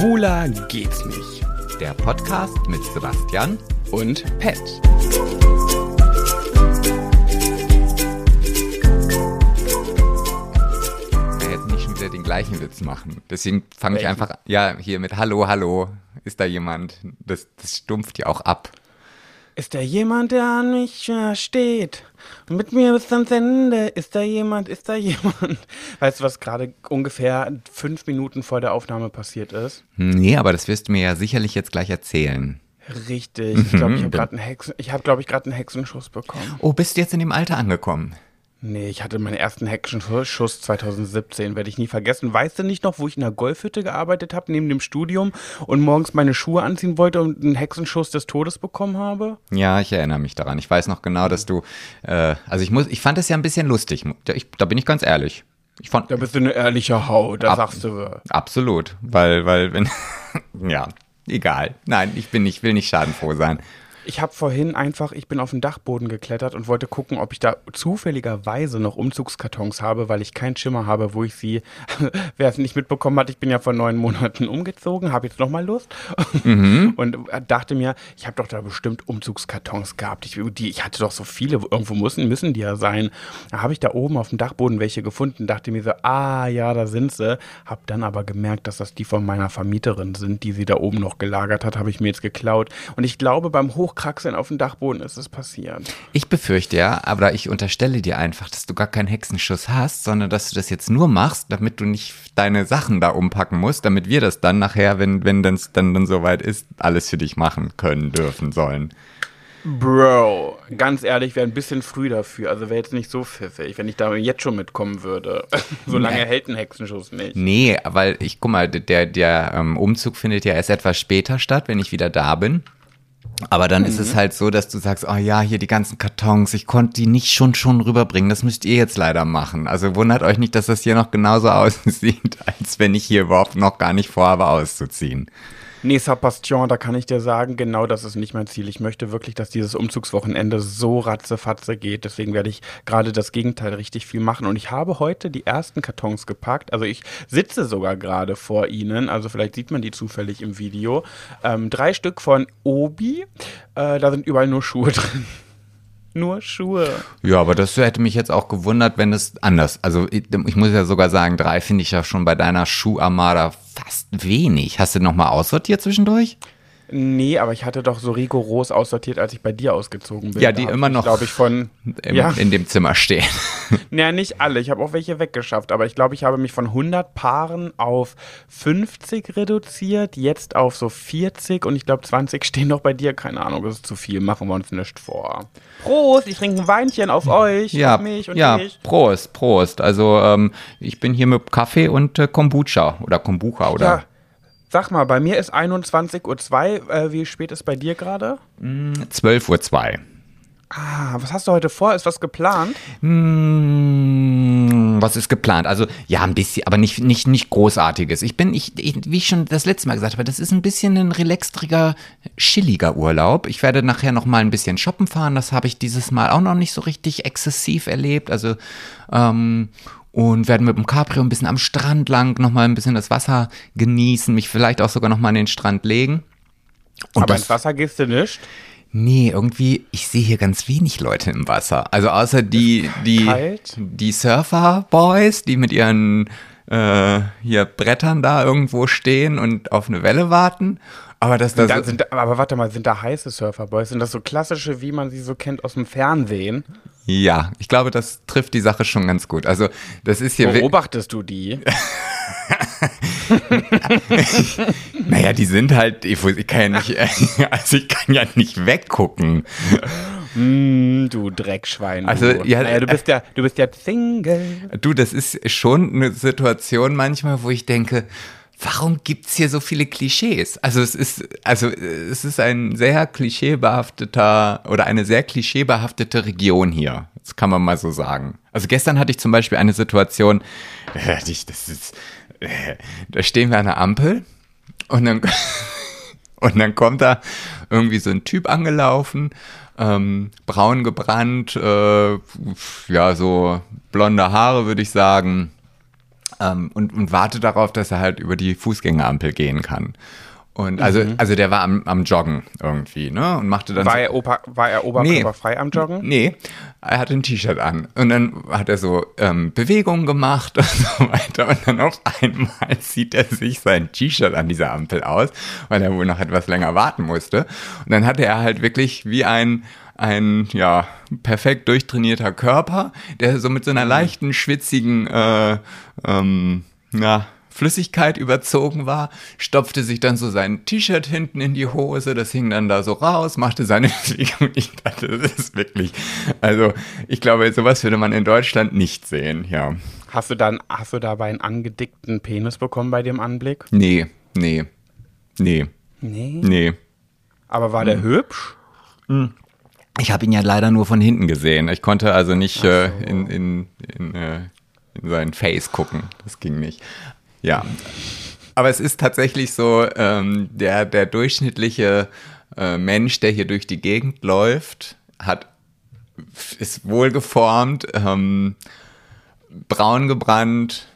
Schwuler geht's nicht. Der Podcast mit Sebastian Und Pet. Wir hätten nicht schon wieder den gleichen Witz machen. Deswegen fange ich einfach, ja, hier mit Hallo, Hallo. Ist da jemand? Das, das stumpft ja auch ab. Ist da jemand, der an mich äh, steht? Mit mir bis ans Ende. Ist da jemand? Ist da jemand? Weißt du, was gerade ungefähr fünf Minuten vor der Aufnahme passiert ist? Hm, Nee, aber das wirst du mir ja sicherlich jetzt gleich erzählen. Richtig. Ich glaube, ich habe gerade einen Hexen, ich habe, glaube ich, gerade einen Hexenschuss bekommen. Oh, bist du jetzt in dem Alter angekommen? Nee, ich hatte meinen ersten Hexenschuss 2017, werde ich nie vergessen. Weißt du nicht noch, wo ich in der Golfhütte gearbeitet habe, neben dem Studium und morgens meine Schuhe anziehen wollte und einen Hexenschuss des Todes bekommen habe? Ja, ich erinnere mich daran. Ich weiß noch genau, dass du, äh, also ich muss, ich fand es ja ein bisschen lustig. Ich, da bin ich ganz ehrlich. Ich fand, Da bist du eine ehrliche Hau, da Ab- sagst du. Absolut, weil, weil, wenn, ja, egal. Nein, ich bin nicht, will nicht schadenfroh sein. Ich habe vorhin einfach, ich bin auf den Dachboden geklettert und wollte gucken, ob ich da zufälligerweise noch Umzugskartons habe, weil ich keinen Schimmer habe, wo ich sie, wer es nicht mitbekommen hat, ich bin ja vor neun Monaten umgezogen, habe jetzt nochmal Lust und dachte mir, ich habe doch da bestimmt Umzugskartons gehabt. Ich, die, ich hatte doch so viele, irgendwo müssen, müssen die ja sein. Da habe ich da oben auf dem Dachboden welche gefunden, dachte mir so, ah ja, da sind sie. Habe dann aber gemerkt, dass das die von meiner Vermieterin sind, die sie da oben noch gelagert hat, habe ich mir jetzt geklaut. Und ich glaube, beim Hochkraxeln auf dem Dachboden ist es passiert. Ich befürchte ja, aber ich unterstelle dir einfach, dass du gar keinen Hexenschuss hast, sondern dass du das jetzt nur machst, damit du nicht deine Sachen da umpacken musst, damit wir das dann nachher, wenn, wenn das dann, dann soweit ist, alles für dich machen können, dürfen, sollen. Bro, ganz ehrlich, wäre ein bisschen früh dafür. Also wäre jetzt nicht so pfiffig, wenn ich da jetzt schon mitkommen würde. so lange Nee. hält ein Hexenschuss nicht. Nee, weil ich, guck mal, der, der ähm, Umzug findet ja erst etwas später statt, wenn ich wieder da bin. Aber dann ist es halt so, dass du sagst, oh ja, hier die ganzen Kartons, ich konnte die nicht schon schon rüberbringen, das müsst ihr jetzt leider machen. Also wundert euch nicht, dass das hier noch genauso aussieht, als wenn ich hier überhaupt noch gar nicht vorhabe auszuziehen. Nee, Sebastian, da kann ich dir sagen, genau das ist nicht mein Ziel. Ich möchte wirklich, dass dieses Umzugswochenende so ratzefatze geht. Deswegen werde ich gerade das Gegenteil richtig viel machen. Und ich habe heute die ersten Kartons gepackt. Also ich sitze sogar gerade vor ihnen. Also vielleicht sieht man die zufällig im Video. Ähm, drei Stück von Obi. Äh, da sind überall nur Schuhe drin. Nur Schuhe. Ja, aber das hätte mich jetzt auch gewundert, wenn es anders. Also ich, ich muss ja sogar sagen, drei finde ich ja schon bei deiner Schuharmada fast wenig. Hast du noch mal aussortiert zwischendurch? Nee, aber ich hatte doch so rigoros aussortiert, als ich bei dir ausgezogen bin. Ja, die Da immer noch glaube ich, von. Im, ja. In dem Zimmer stehen. Naja, nicht alle. Ich habe auch welche weggeschafft. Aber ich glaube, ich habe mich von 100 Paaren auf 50 reduziert, jetzt auf so 40 und ich glaube, 20 stehen noch bei dir. Keine Ahnung, das ist zu viel. Machen wir uns nicht vor. Prost, ich trinke ein Weinchen auf euch, Ja, auf mich und ja, dich. Prost, Prost. Also ähm, ich bin hier mit Kaffee und äh, Kombucha oder Kombucha oder Ja. Sag mal, bei mir ist 21.02 Uhr. Äh, wie spät ist bei dir gerade? 12.02 Uhr. Ah, was hast du heute vor? Ist was geplant? Hm, was ist geplant? Also ja, ein bisschen, aber nicht, nicht, nicht großartiges. Ich bin, ich, ich, wie ich schon das letzte Mal gesagt habe, das ist ein bisschen ein relaxtriger, chilliger Urlaub. Ich werde nachher noch mal ein bisschen shoppen fahren. Das habe ich dieses Mal auch noch nicht so richtig exzessiv erlebt. Also ähm, und werden mit dem Cabrio ein bisschen am Strand lang noch mal ein bisschen das Wasser genießen, mich vielleicht auch sogar noch mal an den Strand legen. Und Aber das, ins Wasser gehst du nicht. Nee, irgendwie, ich sehe hier ganz wenig Leute im Wasser. Also außer die, die, Kalt? die Surfer-Boys, die mit ihren äh, hier Brettern da irgendwo stehen und auf eine Welle warten. Aber dass das. Da sind, aber warte mal, sind da heiße Surferboys? Sind das so klassische, wie man sie so kennt aus dem Fernsehen? ja, ich glaube, das trifft die Sache schon ganz gut. Also, das ist hier. Beobachtest du die? Naja, die sind halt, ich, ich kann ja nicht, also ich kann ja nicht weggucken. Mm, du Dreckschwein. Also, du. ja, naja, du bist ja, du bist ja Single. Du, das ist schon eine Situation manchmal, wo ich denke, warum gibt's hier so viele Klischees? Also es ist, also es ist ein sehr klischeebehafteter oder eine sehr klischeebehaftete Region hier. Das kann man mal so sagen. Also gestern hatte ich zum Beispiel eine Situation, äh, das ist, äh, da stehen wir an der Ampel und dann, und dann kommt da irgendwie so ein Typ angelaufen, ähm, braun gebrannt, äh, ja, so blonde Haare, würde ich sagen. Ähm, und, und warte darauf, dass er halt über die Fußgängerampel gehen kann. Und also, mhm. also der war am, am Joggen irgendwie, ne? Und machte dann. War, so, er, Opa, war er oberkörperfrei nee, am Joggen? Nee, er hatte ein T-Shirt an. Und dann hat er so ähm, Bewegungen gemacht und so weiter. Und dann auf einmal zieht er sich sein T-Shirt an dieser Ampel aus, weil er wohl noch etwas länger warten musste. Und dann hatte er halt wirklich wie ein ein ja perfekt durchtrainierter Körper, der so mit so einer mhm. leichten schwitzigen äh, ähm, ja Flüssigkeit überzogen war, stopfte sich dann so sein T-Shirt hinten in die Hose, das hing dann da so raus, machte seine Bewegung. Ich dachte, das ist wirklich, also ich glaube, sowas würde man in Deutschland nicht sehen, ja. Hast du dann, hast du dabei einen angedickten Penis bekommen bei dem Anblick? Nee, nee, nee. Nee? Nee. Aber war der hm. hübsch? Hm. Ich habe ihn ja leider nur von hinten gesehen. Ich konnte also nicht so. äh, in, in, in, äh, in sein Face gucken. Das ging nicht. Ja. Aber es ist tatsächlich so, ähm, der, der durchschnittliche äh, Mensch, der hier durch die Gegend läuft, hat, ist wohlgeformt, ähm, braun gebrannt,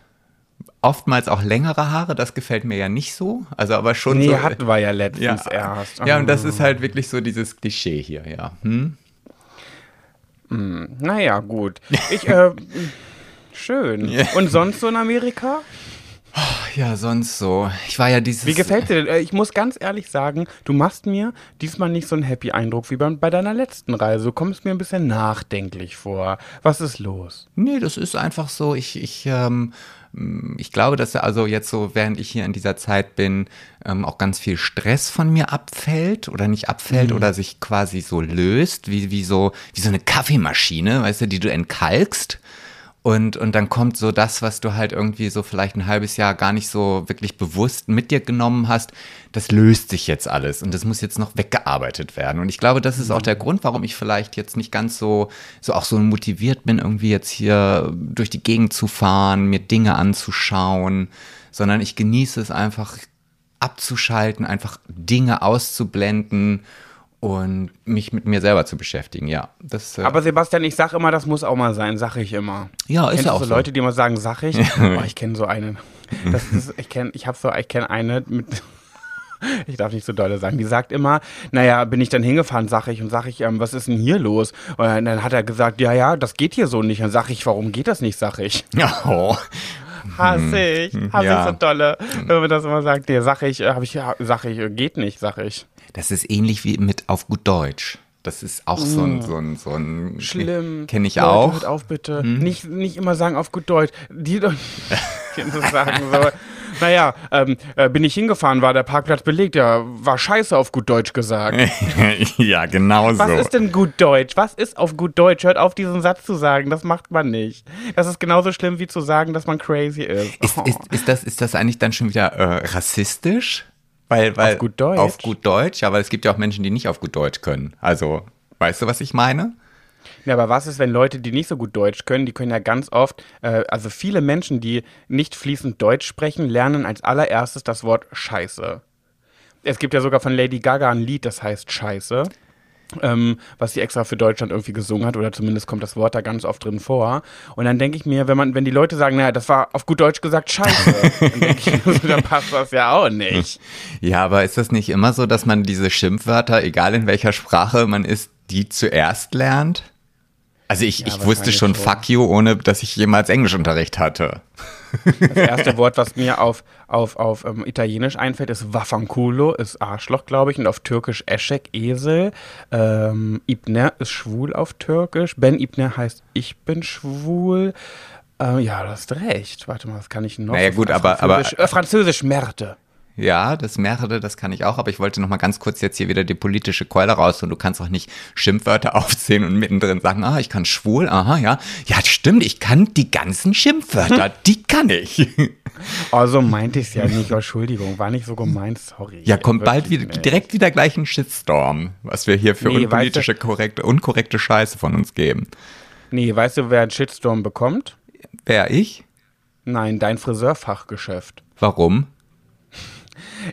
oftmals auch längere Haare, das gefällt mir ja nicht so. Also aber schon nee, so. hatten wir ja letztens ja, erst. Ja, und das ist halt wirklich so dieses Klischee hier, ja. Hm? Hm, naja, gut. Ich, äh, schön. Und sonst so in Amerika? Ja, sonst so. Ich war ja dieses. Wie gefällt dir denn? Äh, ich muss ganz ehrlich sagen, du machst mir diesmal nicht so einen happy Eindruck wie bei, deiner letzten Reise. Du kommst mir ein bisschen nachdenklich vor. Was ist los? Nee, das ist einfach so. Ich, ich, ähm, ich glaube, dass also jetzt so, während ich hier in dieser Zeit bin, ähm, auch ganz viel Stress von mir abfällt oder nicht abfällt mhm. oder sich quasi so löst, wie, wie so, wie so eine Kaffeemaschine, weißt du, die du entkalkst. Und, und dann kommt so das, was du halt irgendwie so vielleicht ein halbes Jahr gar nicht so wirklich bewusst mit dir genommen hast, das löst sich jetzt alles und das muss jetzt noch weggearbeitet werden. Und ich glaube, das ist auch der Grund, warum ich vielleicht jetzt nicht ganz so, so auch so motiviert bin, irgendwie jetzt hier durch die Gegend zu fahren, mir Dinge anzuschauen, sondern ich genieße es einfach abzuschalten, einfach Dinge auszublenden und mich mit mir selber zu beschäftigen, ja. Das, äh Aber Sebastian, ich sag immer, das muss auch mal sein, sag ich immer. Ja, ist Kennst ja auch so. Leute, die immer sagen, sag ich. oh, ich kenne so eine. Das ist, ich kenne, ich habe so, ich kenne eine mit. Ich darf nicht so dolle sagen. Die sagt immer, naja, bin ich dann hingefahren, sag ich, und sag ich, ähm, was ist denn hier los? Und dann hat er gesagt, ja, ja, das geht hier so nicht. Und sag ich, warum geht das nicht, sag ich. Oh. Hasse ich, hasse ja. ich so dolle, wenn man das immer sagt. Nee, sag ich, äh, hab ich, sag ich, geht nicht, sag ich. Das ist ähnlich wie mit auf gut Deutsch. Das ist auch so ein, mm. so ein, so ein Schlimm. Kenne ich Leute, auch. Hört auf bitte. Hm? Nicht, nicht immer sagen auf gut Deutsch. Die doch sagen so. Naja, ähm, äh, bin ich hingefahren, war der Parkplatz belegt. Ja, war scheiße auf gut Deutsch gesagt. ja, genau so. Was ist denn gut Deutsch? Was ist auf gut Deutsch? Hört auf, diesen Satz zu sagen. Das macht man nicht. Das ist genauso schlimm wie zu sagen, dass man crazy ist. Ist, oh. ist, ist, das, ist das eigentlich dann schon wieder äh, rassistisch? Weil, weil, auf gut Deutsch. Auf gut Deutsch, ja, weil es gibt ja auch Menschen, die nicht auf gut Deutsch können. Also, weißt du, was ich meine? Ja, aber was ist, wenn Leute, die nicht so gut Deutsch können, die können ja ganz oft, äh, also viele Menschen, die nicht fließend Deutsch sprechen, lernen als allererstes das Wort Scheiße. Es gibt ja sogar von Lady Gaga ein Lied, das heißt Scheiße ähm, was sie extra für Deutschland irgendwie gesungen hat, oder zumindest kommt das Wort da ganz oft drin vor. Und dann denke ich mir, wenn man, wenn die Leute sagen, naja, das war auf gut Deutsch gesagt scheiße, dann denke ich mir, dann passt das ja auch nicht. Ja, aber ist das nicht immer so, dass man diese Schimpfwörter, egal in welcher Sprache man ist, die zuerst lernt? Also ich, ja, ich wusste schon, fuck you, ohne dass ich jemals Englischunterricht hatte. Das erste Wort, was mir auf, auf, auf ähm, Italienisch einfällt, ist Waffanculo, ist Arschloch, glaube ich, und auf Türkisch Eschek, Esel. Ähm, Ibner ist schwul auf Türkisch. Ben Ibner heißt Ich bin schwul. Ähm, ja, du hast recht. Warte mal, was kann ich noch? Naja, gut, aber. aber äh, Französisch Merde. Ja, das mehrere, das kann ich auch, aber ich wollte noch mal ganz kurz jetzt hier wieder die politische Keule raus und du kannst auch nicht Schimpfwörter aufzählen und mittendrin sagen, ah, ich kann schwul, aha, ja. Ja, stimmt, ich kann die ganzen Schimpfwörter, die kann ich. Also meinte ich es ja nicht, Entschuldigung, war nicht so gemeint, sorry. Ja, kommt bald wieder, nicht. direkt wieder gleich ein Shitstorm, was wir hier für nee, unpolitische, weißt du, korrekte, unkorrekte Scheiße von uns geben. Nee, weißt du, wer einen Shitstorm bekommt? Wer, ich? Nein, dein Friseurfachgeschäft. Warum?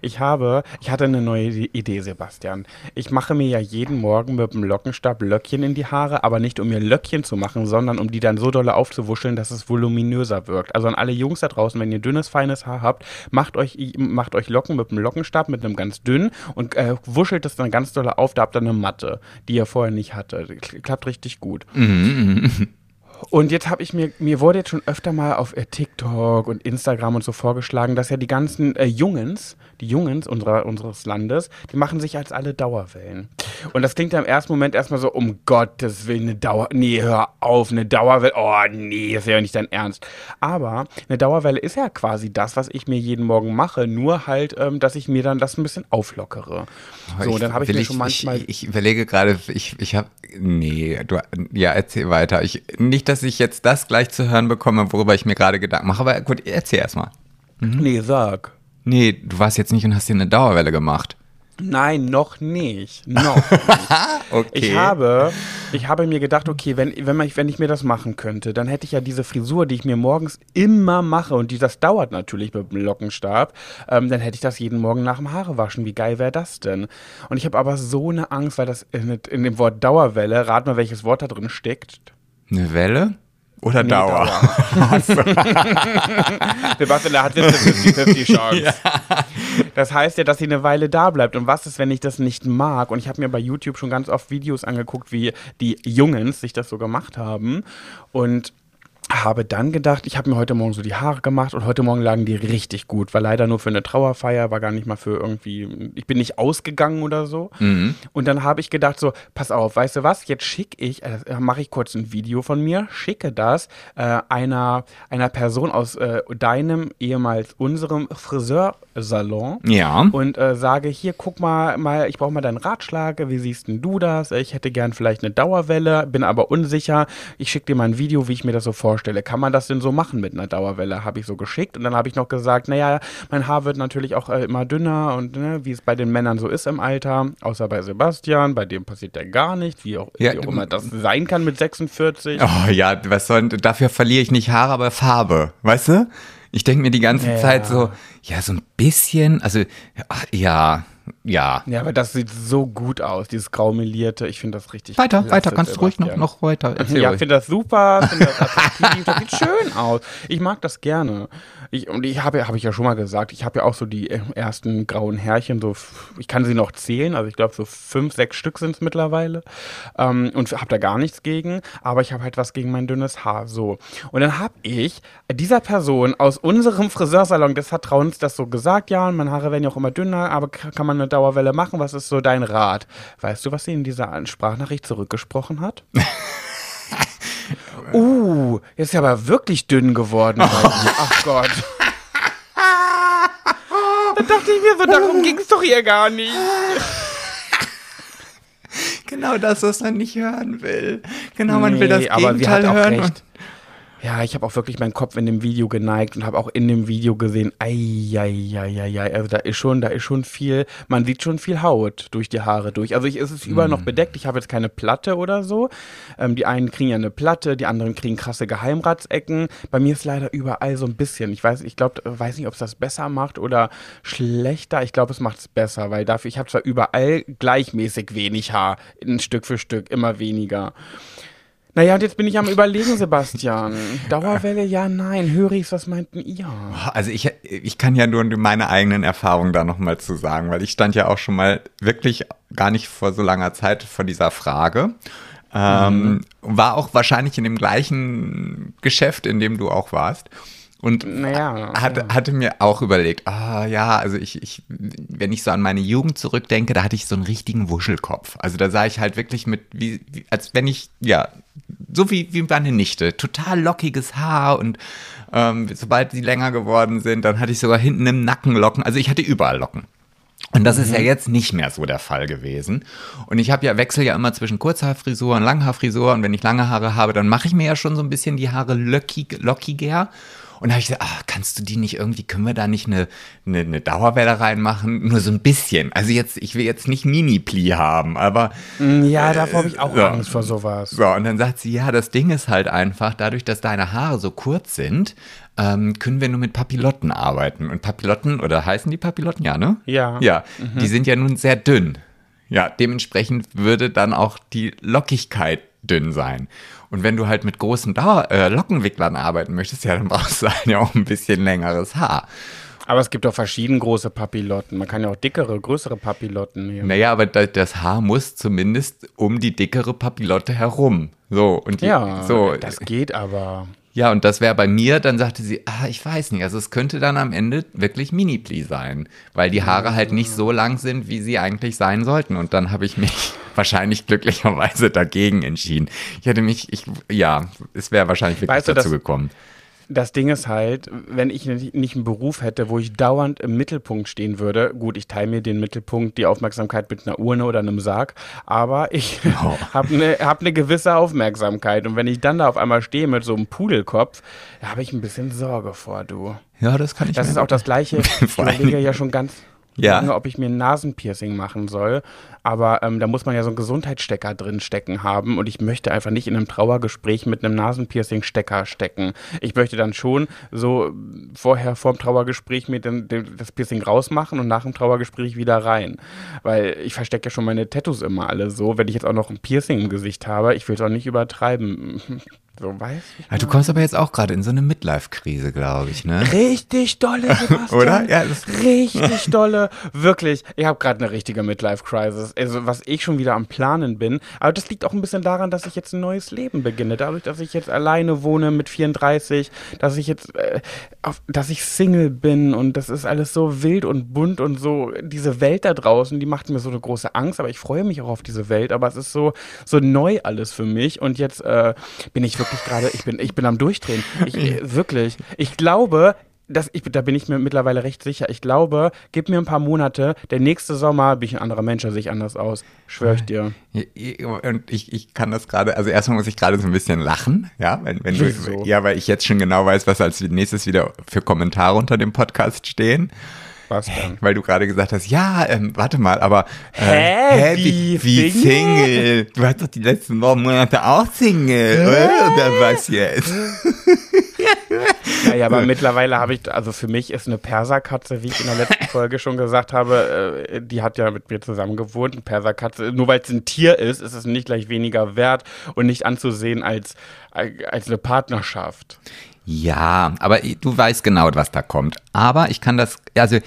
Ich habe, ich hatte eine neue Idee, Sebastian. Ich mache mir ja jeden Morgen mit dem Lockenstab Löckchen in die Haare, aber nicht um mir Löckchen zu machen, sondern um die dann so dolle aufzuwuscheln, dass es voluminöser wirkt. Also an alle Jungs da draußen, wenn ihr dünnes, feines Haar habt, macht euch, macht euch Locken mit dem Lockenstab, mit einem ganz dünnen und äh, wuschelt das dann ganz dolle auf. Da habt ihr eine Matte, die ihr vorher nicht hatte. Klappt richtig gut. Mhm. Und jetzt habe ich mir, mir wurde jetzt schon öfter mal auf äh, TikTok und Instagram und so vorgeschlagen, dass ja die ganzen äh, Jungens, die Jungens unserer, unseres Landes, die machen sich als alle Dauerwellen. Und das klingt ja im ersten Moment erstmal so, um Gottes Willen, eine Dauer, nee, hör auf, eine Dauerwelle, oh nee, ist ja nicht dein Ernst. Aber eine Dauerwelle ist ja quasi das, was ich mir jeden Morgen mache, nur halt, ähm, dass ich mir dann das ein bisschen auflockere. So, ich, dann habe ich mir schon manchmal... Ich, ich überlege gerade, ich, ich habe, nee, du, ja, erzähl weiter. Ich, nicht, dass ich jetzt das gleich zu hören bekomme, worüber ich mir gerade Gedanken mache, aber gut, erzähl erstmal. Mhm. Nee, sag. Nee, du warst jetzt nicht und hast dir eine Dauerwelle gemacht. Nein, noch nicht. Noch nicht. okay. Ich habe, ich habe mir gedacht, okay, wenn, wenn, man, wenn ich mir das machen könnte, dann hätte ich ja diese Frisur, die ich mir morgens immer mache und die, das dauert natürlich mit dem Lockenstab, ähm, dann hätte ich das jeden Morgen nach dem Haare waschen. Wie geil wäre das denn? Und ich habe aber so eine Angst, weil das in, in dem Wort Dauerwelle, rat mal, welches Wort da drin steckt. Eine Welle? Oder nee, Dauer? Dauer. Sebastian, der hat jetzt eine 50-50 Chance. Ja. Das heißt ja, dass sie eine Weile da bleibt. Und was ist, wenn ich das nicht mag? Und ich habe mir bei YouTube schon ganz oft Videos angeguckt, wie die Jungens sich das so gemacht haben. Und habe dann gedacht, ich habe mir heute Morgen so die Haare gemacht und heute Morgen lagen die richtig gut. War leider nur für eine Trauerfeier, war gar nicht mal für irgendwie, ich bin nicht ausgegangen oder so. Mhm. Und dann habe ich gedacht so, pass auf, weißt du was, jetzt schicke ich, äh, mache ich kurz ein Video von mir, schicke das äh, einer, einer Person aus äh, deinem, ehemals unserem Friseursalon. Ja. Und äh, sage, hier, guck mal, mal ich brauche mal deinen Ratschlag, wie siehst denn du das? Ich hätte gern vielleicht eine Dauerwelle, bin aber unsicher. Ich schicke dir mal ein Video, wie ich mir das so vorstelle vorstelle. Kann man das denn so machen mit einer Dauerwelle? Habe ich so geschickt und dann habe ich noch gesagt, naja, mein Haar wird natürlich auch äh, immer dünner und ne, wie es bei den Männern so ist im Alter, außer bei Sebastian, bei dem passiert ja gar nicht, wie auch, ja, wie auch immer das sein kann mit 46. Oh ja, was soll, dafür verliere ich nicht Haare, aber Farbe, weißt du? Ich denke mir die ganze ja. Zeit so, ja, so ein bisschen, also, ach, ja, ja. Ja, aber das sieht so gut aus, dieses graumelierte. Ich finde das richtig Weiter, weiter, kannst du ruhig noch, noch weiter erzählen. Ja, ich finde das super, finde das attraktiv, das sieht schön aus. Ich mag das gerne. Ich, und ich habe, habe ich ja schon mal gesagt, ich habe ja auch so die ersten grauen Härchen, so, ich kann sie noch zählen, also ich glaube so fünf, sechs Stück sind es mittlerweile. Ähm, und habe da gar nichts gegen, aber ich habe halt was gegen mein dünnes Haar, so. Und dann habe ich dieser Person aus unserem Friseursalon des Vertrauens das so gesagt, ja, meine Haare werden ja auch immer dünner, aber kann man eine Dauerwelle machen? Was ist so dein Rat? Weißt du, was sie in dieser Sprachnachricht zurückgesprochen hat? uh, jetzt ist ja aber wirklich dünn geworden. Ach Gott. da dachte ich mir so, darum ging es doch hier gar nicht. Genau das, was man nicht hören will. Genau, man nee, will das Gegenteil hören. Ja, ich habe auch wirklich meinen Kopf in dem Video geneigt und habe auch in dem Video gesehen, ei, also da ist schon, da ist schon viel, man sieht schon viel Haut durch die Haare durch. Also ich, es ist überall mm. noch bedeckt, ich habe jetzt keine Platte oder so. Ähm, die einen kriegen ja eine Platte, die anderen kriegen krasse Geheimratsecken. Bei mir ist leider überall so ein bisschen. Ich weiß, ich glaube, weiß nicht, ob es das besser macht oder schlechter. Ich glaube, es macht es besser, weil dafür, ich habe zwar überall gleichmäßig wenig Haar, ein Stück für Stück, immer weniger. Naja, und jetzt bin ich am überlegen, Sebastian. Dauerwelle, ja, nein. Hörigs, was meinten ihr? Also ich, ich kann ja nur meine eigenen Erfahrungen da nochmal zu sagen, weil ich stand ja auch schon mal wirklich gar nicht vor so langer Zeit vor dieser Frage. Ähm, mhm. War auch wahrscheinlich in dem gleichen Geschäft, in dem du auch warst. Und naja, hat, ja. hatte mir auch überlegt, ah ja, also ich, ich, wenn ich so an meine Jugend zurückdenke, da hatte ich so einen richtigen Wuschelkopf. Also da sah ich halt wirklich mit, wie, wie als wenn ich, ja, so wie, wie meine Nichte, total lockiges Haar und ähm, sobald sie länger geworden sind, dann hatte ich sogar hinten im Nacken Locken. Also ich hatte überall Locken. Und das mhm. ist ja mhm. jetzt nicht mehr so der Fall gewesen. Und ich habe ja wechsel ja immer zwischen Kurzhaarfrisur und Langhaarfrisur. Und wenn ich lange Haare habe, dann mache ich mir ja schon so ein bisschen die Haare lockig, lockiger. Und da habe ich gesagt, ach, kannst du die nicht irgendwie, können wir da nicht eine, eine, eine Dauerwelle reinmachen? Nur so ein bisschen. Also jetzt, ich will jetzt nicht Mini-Pli haben, aber. Mm, ja, davor habe ich auch so. Angst vor sowas. So, und dann sagt sie, ja, das Ding ist halt einfach, dadurch, dass deine Haare so kurz sind, ähm, können wir nur mit Papillotten arbeiten. Und Papillotten, oder heißen die Papillotten? Ja, ne? Ja. Ja, mhm. die sind ja nun sehr dünn. Ja, dementsprechend würde dann auch die Lockigkeit dünn sein. Und wenn du halt mit großen Dauer äh, Lockenwicklern arbeiten möchtest, ja, dann brauchst du halt ja auch ein bisschen längeres Haar. Aber es gibt auch verschieden große Papillotten. Man kann ja auch dickere, größere Papillotten nehmen. Naja, aber das Haar muss zumindest um die dickere Papillotte herum. So, und die, ja, so. das geht aber. Ja, und das wäre bei mir, dann sagte sie, ah, ich weiß nicht, also es könnte dann am Ende wirklich Mini-Pli sein, weil die Haare halt nicht so lang sind, wie sie eigentlich sein sollten. Und dann habe ich mich wahrscheinlich glücklicherweise dagegen entschieden. Ich hätte mich, ich, ja, es wäre wahrscheinlich wirklich weißt du, dazu gekommen das Ding ist halt, wenn ich nicht einen Beruf hätte, wo ich dauernd im Mittelpunkt stehen würde, gut, ich teile mir den Mittelpunkt, die Aufmerksamkeit mit einer Urne oder einem Sarg, aber ich oh. habe eine hab ne gewisse Aufmerksamkeit und wenn ich dann da auf einmal stehe mit so einem Pudelkopf, da habe ich ein bisschen Sorge vor, du. Ja, das kann ich. Das ist auch das Gleiche. Ich überlege ja schon ganz ja. lange, ob ich mir ein Nasenpiercing machen soll. Aber ähm, da muss man ja so einen Gesundheitsstecker drin stecken haben. Und ich möchte einfach nicht in einem Trauergespräch mit einem Nasenpiercing-Stecker stecken. Ich möchte dann schon so vorher vorm Trauergespräch mir den, den, das Piercing rausmachen und nach dem Trauergespräch wieder rein. Weil ich verstecke ja schon meine Tattoos immer alle so. Wenn ich jetzt auch noch ein Piercing im Gesicht habe, ich will es auch nicht übertreiben. So, weiß ich ja, du kommst aber jetzt auch gerade in so eine Midlife-Krise, glaube ich, ne? Richtig dolle, Sebastian. Oder? Ja, das richtig dolle. Wirklich. Ich habe gerade eine richtige Midlife-Crisis. Also, was ich schon wieder am Planen bin. Aber das liegt auch ein bisschen daran, dass ich jetzt ein neues Leben beginne. Dadurch, dass ich jetzt alleine wohne mit 34, dass ich jetzt, äh, auf, dass ich Single bin und das ist alles so wild und bunt und so. Diese Welt da draußen, die macht mir so eine große Angst, aber ich freue mich auch auf diese Welt. Aber es ist so, so neu alles für mich und jetzt äh, bin ich wirklich gerade, ich bin, ich bin am Durchdrehen. Ich, äh, wirklich. Ich glaube, das, ich, da bin ich mir mittlerweile recht sicher. Ich glaube, gib mir ein paar Monate, der nächste Sommer bin ich ein anderer Mensch, sehe ich anders aus. Schwör ich dir. Und ich, ich kann das gerade, also erstmal muss ich gerade so ein bisschen lachen, ja, wenn, wenn du, ja, weil ich jetzt schon genau weiß, was als nächstes wieder für Kommentare unter dem Podcast stehen. Was denn? Weil du gerade gesagt hast, ja, ähm, warte mal, aber äh, hä, wie, wie Single? Single? Du warst doch die letzten Monate auch Single, oder? oder was jetzt? ja, ja, aber mittlerweile habe ich, also für mich ist eine Perserkatze, wie ich in der letzten Folge schon gesagt habe, äh, die hat ja mit mir zusammen gewohnt. Eine Perserkatze, nur weil es ein Tier ist, ist es nicht gleich weniger wert und nicht anzusehen als, als eine Partnerschaft. Ja, aber du weißt genau, was da kommt. Aber ich kann das, also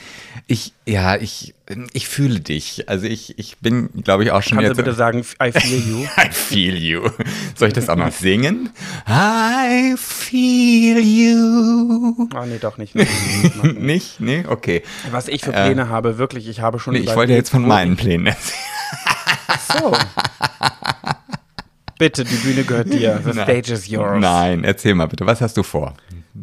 ich, ja, ich, ich fühle dich. Also ich, ich bin, glaube ich, auch schon Kannst jetzt. Kannst du bitte sagen, I feel you? I feel you. Soll ich das auch noch singen? I feel you. Ah, nee, doch nicht. Nicht? nicht? Nee, okay. Was ich für Pläne äh, habe, wirklich, ich habe schon. Nee, ich wollte jetzt von meinen Plänen erzählen. Ach so. Bitte, die Bühne gehört dir. The stage is yours. Nein, erzähl mal bitte, was hast du vor?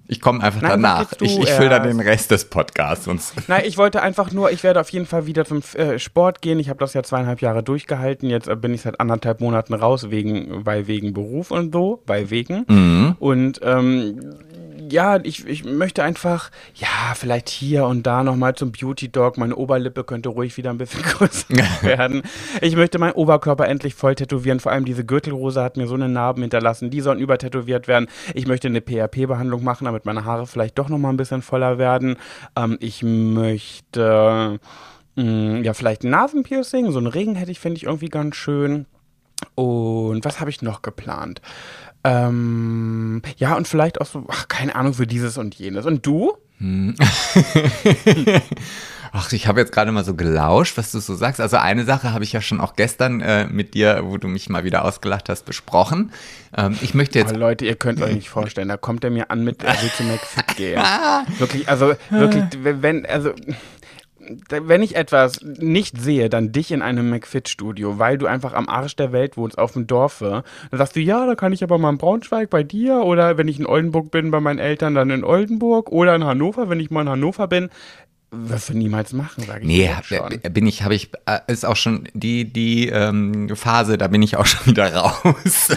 Ich komme einfach Nein, danach. Ich, ich fülle dann den Rest des Podcasts. Sonst. Nein, ich wollte einfach nur, ich werde auf jeden Fall wieder zum äh, Sport gehen. Ich habe das ja zweieinhalb Jahre durchgehalten. Jetzt äh, bin ich seit anderthalb Monaten raus, wegen, weil wegen Beruf und so, bei wegen. Mhm. Und ähm, ja, ich, ich möchte einfach, ja, vielleicht hier und da nochmal zum Beauty Dog. Meine Oberlippe könnte ruhig wieder ein bisschen größer werden. Ich möchte meinen Oberkörper endlich voll tätowieren. Vor allem diese Gürtelrose hat mir so eine Narben hinterlassen. Die sollen übertätowiert werden. Ich möchte eine PRP-Behandlung machen, damit meine Haare vielleicht doch nochmal ein bisschen voller werden. Ähm, ich möchte, mh, mm, ja, vielleicht ein Nasenpiercing. So ein Ring hätte ich, finde ich, irgendwie ganz schön. Und was habe ich noch geplant? Ähm, ja, und vielleicht auch so, ach, keine Ahnung, für dieses und jenes. Und du? Hm. Ach, ich habe jetzt gerade mal so gelauscht, was du so sagst. Also eine Sache habe ich ja schon auch gestern äh, mit dir, wo du mich mal wieder ausgelacht hast, besprochen. Ähm, ich möchte jetzt. Oh, Leute, ihr könnt euch nicht vorstellen, da kommt er mir an mit, er will zu McFit gehen. wirklich, also wirklich, wenn, also wenn ich etwas nicht sehe, dann dich in einem McFit-Studio, weil du einfach am Arsch der Welt wohnst, auf dem Dorfe. Dann sagst du, ja, da kann ich aber mal in Braunschweig bei dir oder wenn ich in Oldenburg bin bei meinen Eltern, dann in Oldenburg oder in Hannover, wenn ich mal in Hannover bin. Wirst du niemals machen, sage ich Nee, hab- bin ich, habe ich, äh, ist auch schon die, die ähm, Phase, da bin ich auch schon wieder raus.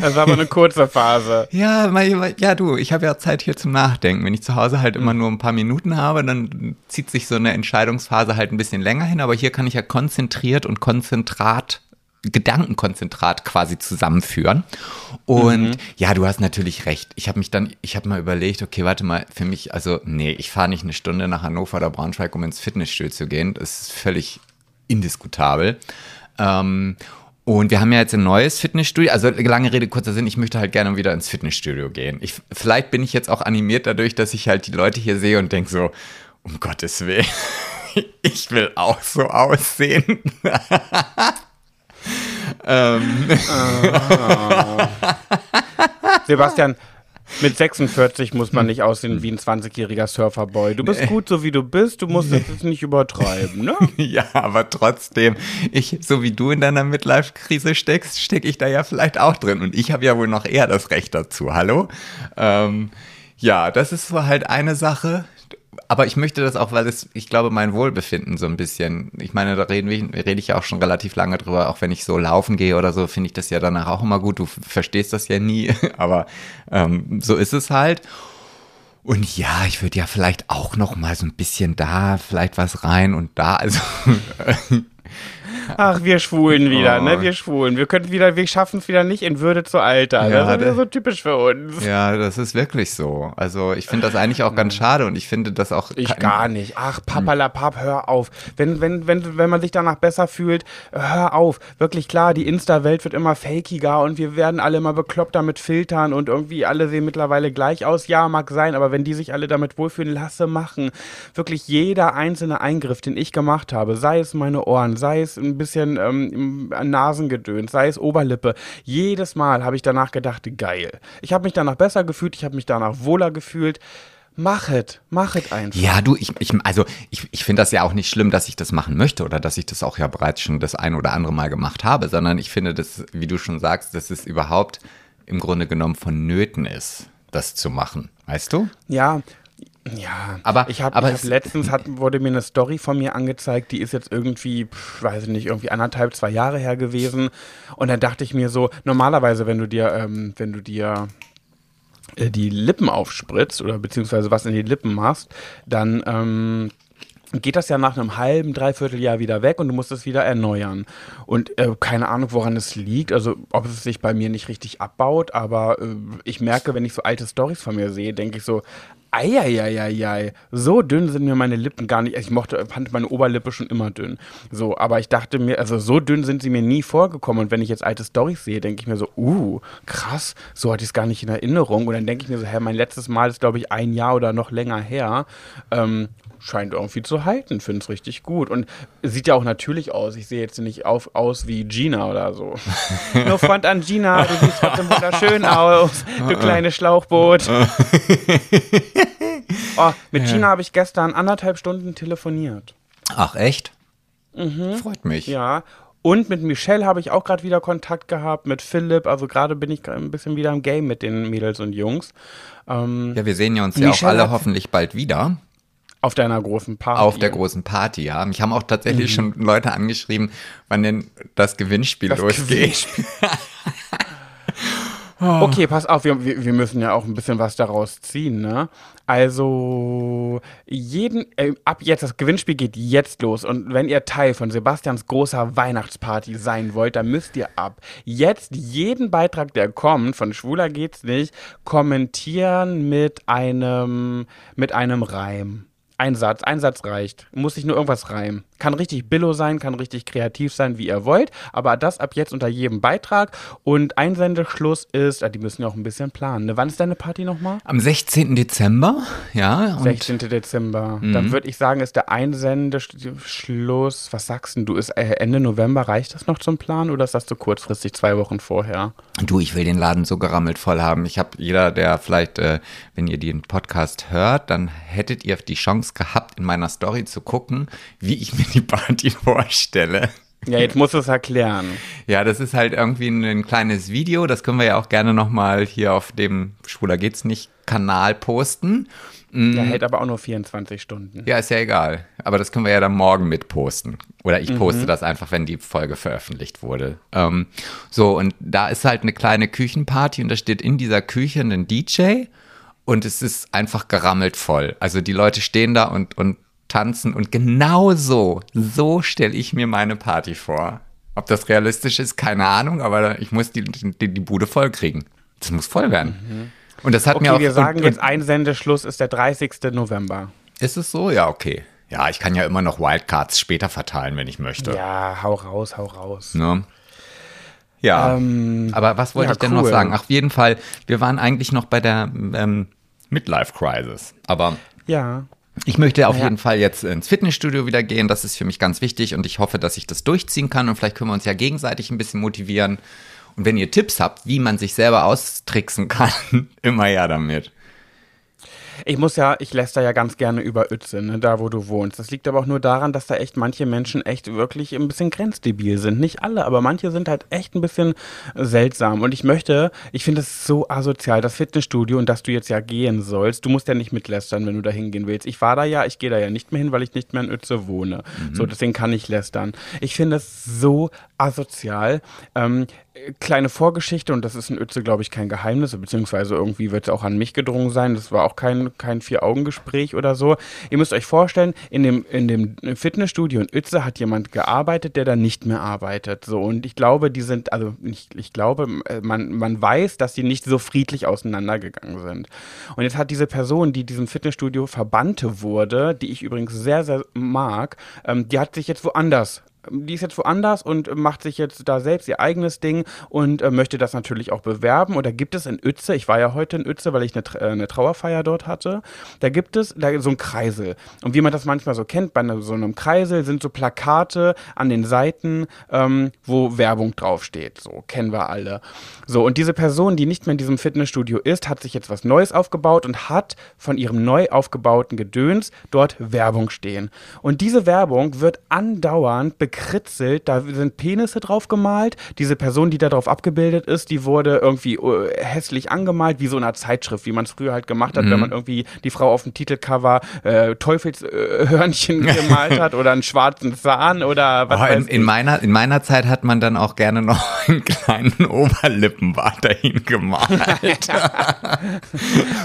Das war aber eine kurze Phase. ja, weil- ja, du, ich habe ja Zeit hier zum Nachdenken. Wenn ich zu Hause halt immer nur ein paar Minuten habe, dann zieht sich so eine Entscheidungsphase halt ein bisschen länger hin, aber hier kann ich ja konzentriert und konzentrat Gedankenkonzentrat quasi zusammenführen. Und ja, du hast natürlich recht. Ich habe mich dann, ich habe mal überlegt, okay, warte mal, für mich, also nee, ich fahre nicht eine Stunde nach Hannover oder Braunschweig, um ins Fitnessstudio zu gehen. Das ist völlig indiskutabel. Ähm, und wir haben ja jetzt ein neues Fitnessstudio. Also lange Rede, kurzer Sinn, ich möchte halt gerne wieder ins Fitnessstudio gehen. Ich, vielleicht bin ich jetzt auch animiert dadurch, dass ich halt die Leute hier sehe und denke so, um Gottes Willen, ich will auch so aussehen. ähm, Sebastian, mit 46 muss man nicht aussehen wie ein 20-jähriger Surferboy. Du bist gut, so wie du bist. Du musst es jetzt nicht übertreiben, ne? ja, aber trotzdem, ich, so wie du in deiner Midlife-Krise steckst, stecke ich da ja vielleicht auch drin. Und ich habe ja wohl noch eher das Recht dazu. Hallo? Ähm, ja, das ist so halt eine Sache. Aber ich möchte das auch, weil es, ich glaube, mein Wohlbefinden so ein bisschen, ich meine, da reden rede ich ja auch schon relativ lange drüber, auch wenn ich so laufen gehe oder so, finde ich das ja danach auch immer gut. Du verstehst das ja nie, aber ähm, so ist es halt. Und ja, ich würde ja vielleicht auch noch mal so ein bisschen da, vielleicht was rein und da, also Ach, wir Schwulen wieder, Oh. ne? Wir Schwulen. Wir können wieder, wir schaffen es wieder nicht in Würde zu altern. Ja, das ist wieder der- so typisch für uns. Ja, das ist wirklich so. Also ich finde das eigentlich auch ganz schade und ich finde das auch. Ich gar nicht. Ach, papalapap, hör auf. Wenn, wenn, wenn, wenn man sich danach besser fühlt, hör auf. Wirklich klar, die Insta-Welt wird immer fakiger und wir werden alle immer bekloppter mit Filtern und irgendwie alle sehen mittlerweile gleich aus. Ja, mag sein, aber wenn die sich alle damit wohlfühlen, lasse machen. Wirklich jeder einzelne Eingriff, den ich gemacht habe, sei es meine Ohren, sei es ein bisschen ähm, Nasengedöns, sei es Oberlippe, jedes Mal habe ich danach gedacht, geil. Ich habe mich danach besser gefühlt, ich habe mich danach wohler gefühlt. Machet, machet einfach. Ja, du, ich, ich also ich, ich finde das ja auch nicht schlimm, dass ich das machen möchte oder dass ich das auch ja bereits schon das ein oder andere Mal gemacht habe, sondern ich finde das, wie du schon sagst, dass es überhaupt im Grunde genommen vonnöten ist, das zu machen. Weißt du? Ja, ja. Aber- ich habe aber hab letztens hat, wurde mir eine Story von mir angezeigt, die ist jetzt irgendwie, pf, weiß ich nicht, irgendwie anderthalb, zwei Jahre her gewesen. Und dann dachte ich mir so, normalerweise, wenn du dir, ähm, wenn du dir äh, die Lippen aufspritzt oder beziehungsweise was in die Lippen machst, dann ähm, geht das ja nach einem halben, dreiviertel Jahr wieder weg und du musst es wieder erneuern. Und äh, keine Ahnung, woran es liegt, also ob es sich bei mir nicht richtig abbaut, aber äh, ich merke, wenn ich so alte Stories von mir sehe, denke ich so, Eieieiei, so dünn sind mir meine Lippen gar nicht. Ich mochte, fand meine Oberlippe schon immer dünn. So, aber ich dachte mir, also so dünn sind sie mir nie vorgekommen. Und wenn ich jetzt alte Stories sehe, denke ich mir so, uh, krass, so hatte ich es gar nicht in Erinnerung. Und dann denke ich mir so, hä, mein letztes Mal ist, glaube ich, ein Jahr oder noch länger her. Ähm, scheint irgendwie zu halten, finde es richtig gut. Und sieht ja auch natürlich aus. Ich sehe jetzt nicht auf, aus wie Gina oder so. Nur Front an Gina, du siehst trotzdem wunderschön aus, du kleine Schlauchboot. Oh, mit Gina habe ich gestern anderthalb Stunden telefoniert. Ach, echt? Freut mich. Ja. Und mit Michelle habe ich auch gerade wieder Kontakt gehabt, mit Philipp. Also gerade bin ich ein bisschen wieder im Game mit den Mädels und Jungs. Ähm, Ja, wir sehen ja uns ja auch Michelle alle hoffentlich bald wieder. Auf deiner großen Party. Auf der großen Party, ja. Mich haben auch tatsächlich schon Leute angeschrieben, wann denn das Gewinnspiel Das losgeht. Okay, pass auf, wir, wir wir müssen ja auch ein bisschen was daraus ziehen, ne? Also, jeden, äh, ab jetzt, das Gewinnspiel geht jetzt los. Und wenn ihr Teil von Sebastians großer Weihnachtsparty sein wollt, dann müsst ihr ab jetzt jeden Beitrag, der kommt, von Schwuler geht's nicht, kommentieren mit einem, mit einem Reim. Ein Satz, ein Satz reicht. Muss sich nur irgendwas reimen. Kann richtig billo sein, kann richtig kreativ sein, wie ihr wollt, aber das ab jetzt unter jedem Beitrag. Und Einsendeschluss ist, ah, die müssen ja auch ein bisschen planen. Ne? Wann ist deine Party nochmal? Am 16. Dezember, ja. Und 16. Dezember. Dann würde ich sagen, ist der Einsendeschluss, was sagst denn du, ist äh, Ende November, reicht das noch zum Plan oder ist das zu kurzfristig zwei Wochen vorher? Du, ich will den Laden so gerammelt voll haben. Ich habe jeder, der vielleicht, äh, wenn ihr den Podcast hört, dann hättet ihr die Chance gehabt, in meiner Story zu gucken, wie ich mir die Party vorstelle. Ja, jetzt musst du es erklären. Ja, das ist halt irgendwie ein kleines Video. Das können wir ja auch gerne nochmal hier auf dem Schwuler geht's nicht Kanal posten. Mm. Der hält aber auch nur 24 Stunden. Ja, ist ja egal. Aber das können wir ja dann morgen mit posten. Oder ich poste mhm. das einfach, wenn die Folge veröffentlicht wurde. Ähm, so, und da ist halt eine kleine Küchenparty und da steht in dieser Küche ein DJ und es ist einfach gerammelt voll. Also die Leute stehen da und, und tanzen und genau so, so stelle ich mir meine Party vor. Ob das realistisch ist, keine Ahnung, aber ich muss die, die, die Bude voll kriegen. Das muss voll werden. Mhm. Und das hat okay, mir auch. Wir sagen und, jetzt Einsendeschluss ist der 30. November. Ist es so? Ja, okay. Ja, ich kann ja immer noch Wildcards später verteilen, wenn ich möchte. Ja, hau raus, hau raus. Ne? Ja. Ähm, aber was wollte ja, ich denn cool. noch sagen? Ach, auf jeden Fall, wir waren eigentlich noch bei der ähm, Midlife Crisis. Aber ja. Ich möchte auf ja. jeden Fall jetzt ins Fitnessstudio wieder gehen. Das ist für mich ganz wichtig und ich hoffe, dass ich das durchziehen kann und vielleicht können wir uns ja gegenseitig ein bisschen motivieren. Und wenn ihr Tipps habt, wie man sich selber austricksen kann, immer ja damit. Ich muss ja, ich lässt da ja ganz gerne über Uetze, ne, da wo du wohnst. Das liegt aber auch nur daran, dass da echt manche Menschen echt wirklich ein bisschen grenzdebil sind. Nicht alle, aber manche sind halt echt ein bisschen seltsam. Und ich möchte, ich finde es so asozial, das Fitnessstudio und dass du jetzt ja gehen sollst. Du musst ja nicht mitlästern, wenn du da hingehen willst. Ich war da ja, ich gehe da ja nicht mehr hin, weil ich nicht mehr in Uetze wohne. Mhm. So, deswegen kann ich lästern. Ich finde es so asozial. Ähm, kleine Vorgeschichte, und das ist in Ötze, glaube ich, kein Geheimnis, beziehungsweise irgendwie wird es auch an mich gedrungen sein. Das war auch kein, kein Vier-Augen-Gespräch oder so. Ihr müsst euch vorstellen, in dem, in dem Fitnessstudio in Ötze hat jemand gearbeitet, der da nicht mehr arbeitet. So, und ich glaube, die sind, also ich, ich glaube, äh, man, man weiß, dass die nicht so friedlich auseinandergegangen sind. Und jetzt hat diese Person, die diesem Fitnessstudio verbannte wurde, die ich übrigens sehr, sehr mag, ähm, die hat sich jetzt woanders die ist jetzt woanders und macht sich jetzt da selbst ihr eigenes Ding und äh, möchte das natürlich auch bewerben. Und da gibt es in Uetze, ich war ja heute in Uetze, weil ich eine, äh, eine Trauerfeier dort hatte, da gibt es da so ein Kreisel. Und wie man das manchmal so kennt, bei so einem Kreisel sind so Plakate an den Seiten, ähm, wo Werbung draufsteht. So kennen wir alle. So, und diese Person, die nicht mehr in diesem Fitnessstudio ist, hat sich jetzt was Neues aufgebaut und hat von ihrem neu aufgebauten Gedöns dort Werbung stehen. Und diese Werbung wird andauernd gekritzelt, da sind Penisse drauf gemalt. Diese Person, die da drauf abgebildet ist, die wurde irgendwie uh, hässlich angemalt, wie so eine Zeitschrift, wie man es früher halt gemacht hat, mhm. wenn man irgendwie die Frau auf dem Titelcover äh, Teufelshörnchen äh, gemalt hat oder einen schwarzen Zahn oder was oh, weiß in, in, meiner, in meiner Zeit hat man dann auch gerne noch einen kleinen Oberlippenbart dahin gemalt.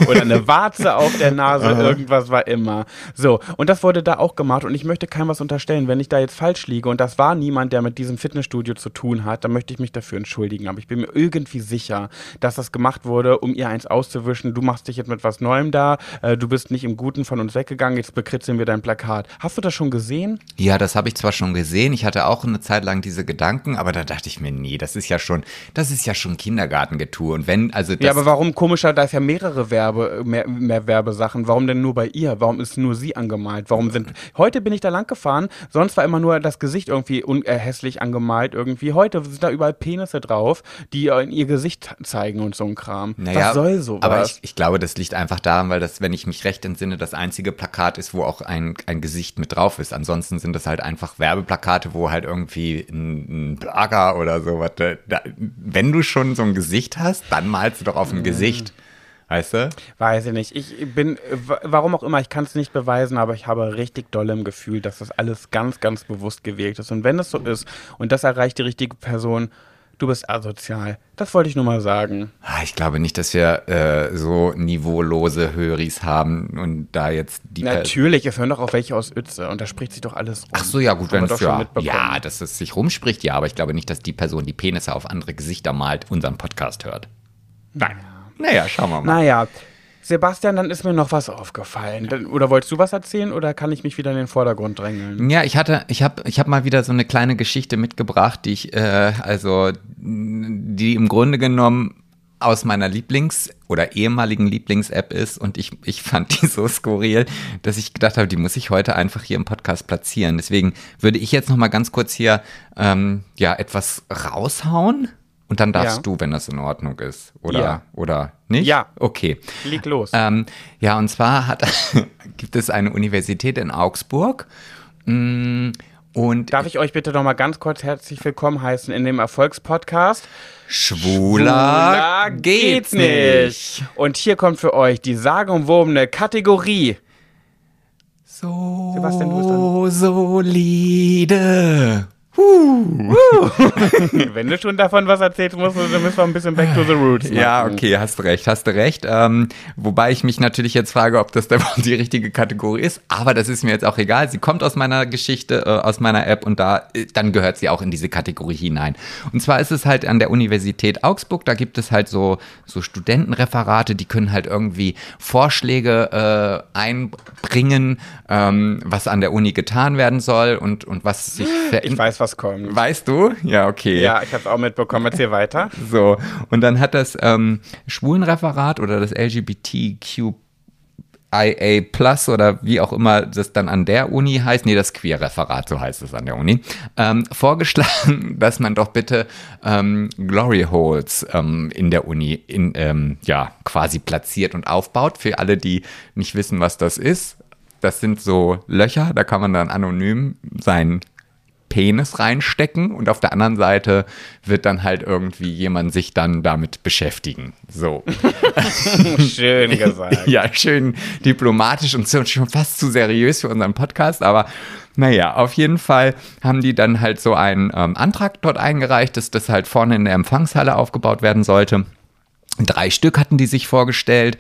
oder eine Warze auf der Nase, irgendwas war immer. So, und das wurde da auch gemacht und ich möchte keinem was unterstellen, wenn ich da jetzt falsch liege und und das war niemand, der mit diesem Fitnessstudio zu tun hat, dann möchte ich mich dafür entschuldigen. Aber ich bin mir irgendwie sicher, dass das gemacht wurde, um ihr eins auszuwischen. Du machst dich jetzt mit was Neuem da, äh, du bist nicht im Guten von uns weggegangen, jetzt bekritzeln wir dein Plakat. Hast du das schon gesehen? Ja, das habe ich zwar schon gesehen. Ich hatte auch eine Zeit lang diese Gedanken, aber da dachte ich mir, nee, das ist ja schon, das ist ja schon Kindergartengetue. Und wenn, also Ja, aber warum komischer, da ist ja mehrere Werbe, mehr, mehr Werbesachen. Warum denn nur bei ihr? Warum ist nur sie angemalt? Warum sind. Heute bin ich da lang gefahren, sonst war immer nur das Gesicht Gesicht irgendwie äh, hässlich angemalt irgendwie. Heute sind da überall Penisse drauf, die in ihr Gesicht zeigen und so ein Kram. Naja, Was soll sowas? Aber ich, ich, glaube, das liegt einfach daran, weil das, wenn ich mich recht entsinne, das einzige Plakat ist, wo auch ein, ein Gesicht mit drauf ist. Ansonsten sind das halt einfach Werbeplakate, wo halt irgendwie ein, ein Burger oder sowas. Da, wenn du schon so ein Gesicht hast, dann malst du doch auf ein mhm. Gesicht. Weißt du? Weiß ich nicht. Ich bin, warum auch immer, ich kann es nicht beweisen, aber ich habe richtig doll im Gefühl, dass das alles ganz, ganz bewusst gewirkt ist. Und wenn es so ist und das erreicht die richtige Person, du bist asozial. Das wollte ich nur mal sagen. Ah, ich glaube nicht, dass wir äh, so niveaulose Höris haben und da jetzt die. Natürlich, es hören doch auch welche aus Uetze und da spricht sich doch alles rum. Ach so, ja, gut, wenn es ja, ja, dass es sich rumspricht, ja, aber ich glaube nicht, dass die Person, die Penisse auf andere Gesichter malt, unseren Podcast hört. Nein. Naja, schauen wir mal. Naja. Sebastian, dann ist mir noch was aufgefallen. Oder wolltest du was erzählen oder kann ich mich wieder in den Vordergrund drängeln? Ja, ich hatte, ich habe, ich habe mal wieder so eine kleine Geschichte mitgebracht, die ich, äh, also, die im Grunde genommen aus meiner Lieblings- oder ehemaligen Lieblings-App ist und ich, ich fand die so skurril, dass ich gedacht habe, die muss ich heute einfach hier im Podcast platzieren. Deswegen würde ich jetzt noch mal ganz kurz hier ähm, ja etwas raushauen und dann darfst ja. du, wenn das in Ordnung ist. Oder, ja. oder nicht? Ja. Okay. Leg los. Ähm, ja, und zwar hat, gibt es eine Universität in Augsburg. Mm, Und Darf ich euch bitte noch mal ganz kurz herzlich willkommen heißen in dem Erfolgspodcast? schwuler, geht's nicht. Und hier kommt für euch die sagenumwobene Kategorie. So Sebastian, du bist solide. Wenn du schon davon was erzählst, musst du, dann müssen wir ein bisschen back to the roots machen. Ja, okay, hast recht, hast du recht. Ähm, wobei ich mich natürlich jetzt frage, ob das die richtige Kategorie ist, aber das ist mir jetzt auch egal. Sie kommt aus meiner Geschichte, äh, aus meiner App und da, äh, dann gehört sie auch in diese Kategorie hinein. Und zwar ist es halt an der Universität Augsburg, da gibt es halt so, so Studentenreferate, die können halt irgendwie Vorschläge äh, einbringen, ähm, was an der Uni getan werden soll und, und was sich Ich verändert. weiß, was kommt. Weißt du? Ja, okay. Ja, ich habe es auch mitbekommen. Erzähl weiter. So, und dann hat das ähm, Schwulenreferat oder das LGBTQIA Plus oder wie auch immer das dann an der Uni heißt, nee, das Queer-Referat, so heißt es an der Uni, ähm, vorgeschlagen, dass man doch bitte ähm, Glory Holes ähm, in der Uni in, ähm, ja, quasi platziert und aufbaut. Für alle, die nicht wissen, was das ist, das sind so Löcher, da kann man dann anonym seinen Penis reinstecken und auf der anderen Seite wird dann halt irgendwie jemand sich dann damit beschäftigen. So. Schön gesagt. ja, schön diplomatisch und schon fast zu seriös für unseren Podcast, aber naja, auf jeden Fall haben die dann halt so einen ähm, Antrag dort eingereicht, dass das halt vorne in der Empfangshalle aufgebaut werden sollte. Drei Stück hatten die sich vorgestellt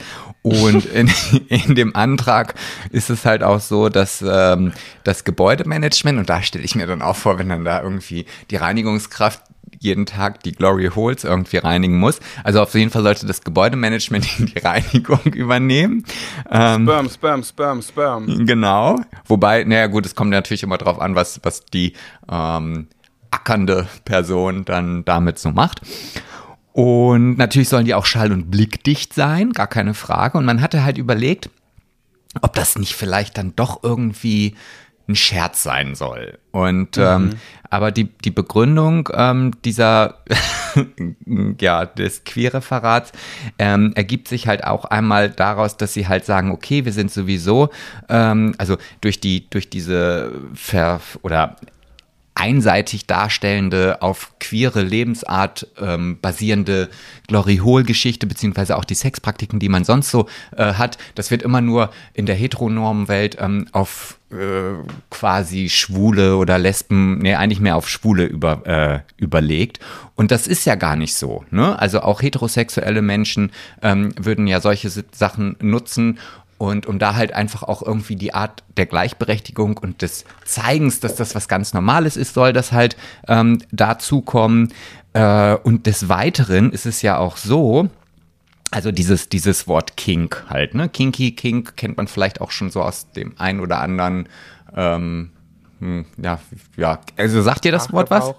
und in, in dem Antrag ist es halt auch so, dass ähm, das Gebäudemanagement, und da stelle ich mir dann auch vor, wenn dann da irgendwie die Reinigungskraft jeden Tag die Glory Holes irgendwie reinigen muss. Also auf jeden Fall sollte das Gebäudemanagement die Reinigung übernehmen. Ähm, Sperm, Sperm, Sperm, Sperm. Genau. Wobei, naja gut, es kommt natürlich immer drauf an, was, was die ähm, ackernde Person dann damit so macht. Und natürlich sollen die auch schall- und blickdicht sein, gar keine Frage. Und man hatte halt überlegt, ob das nicht vielleicht dann doch irgendwie ein Scherz sein soll. Und ähm, aber die, die Begründung ähm, dieser ja, des Queerreferats ähm, ergibt sich halt auch einmal daraus, dass sie halt sagen, okay, wir sind sowieso, ähm, also durch die, durch diese Ver oder einseitig darstellende, auf queere Lebensart ähm, basierende Glory-Hole-Geschichte, beziehungsweise auch die Sexpraktiken, die man sonst so äh, hat, das wird immer nur in der heteronormen Welt ähm, auf äh, quasi Schwule oder Lesben, nee, eigentlich mehr auf Schwule über, äh, überlegt. Und das ist ja gar nicht so. Ne? Also auch heterosexuelle Menschen ähm, würden ja solche Sachen nutzen, und um da halt einfach auch irgendwie die Art der Gleichberechtigung und des Zeigens, dass das was ganz Normales ist, soll das halt ähm, dazukommen. Äh, und des Weiteren ist es ja auch so, also dieses, dieses Wort Kink halt, ne? Kinky, Kink kennt man vielleicht auch schon so aus dem ein oder anderen, ähm, hm, ja, ja, also sagt dir das Wort was?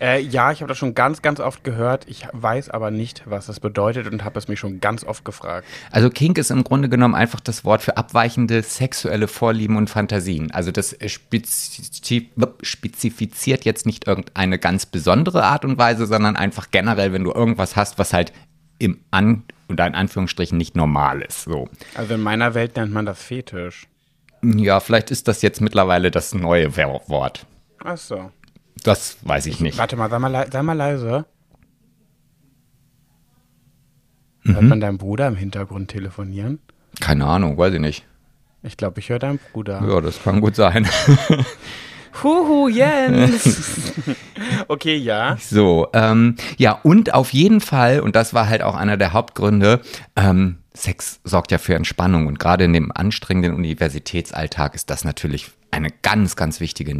Äh, ja, ich habe das schon ganz, ganz oft gehört. Ich weiß aber nicht, was das bedeutet und habe es mich schon ganz oft gefragt. Also Kink ist im Grunde genommen einfach das Wort für abweichende sexuelle Vorlieben und Fantasien. Also das spezi spezifiziert jetzt nicht irgendeine ganz besondere Art und Weise, sondern einfach generell, wenn du irgendwas hast, was halt im An oder in Anführungsstrichen nicht normal ist. So. Also in meiner Welt nennt man das Fetisch. Ja, vielleicht ist das jetzt mittlerweile das neue Wort. Ach so. Das weiß ich nicht. Warte mal, sei mal, sei mal leise. Mhm. Hört man deinen Bruder im Hintergrund telefonieren? Keine Ahnung, weiß ich nicht. Ich glaube, ich höre deinen Bruder. Ja, das kann gut sein. Huhu, Jens! okay, ja. So, ähm, ja, und auf jeden Fall, und das war halt auch einer der Hauptgründe, ähm, Sex sorgt ja für Entspannung und gerade in dem anstrengenden Universitätsalltag ist das natürlich eine ganz, ganz wichtige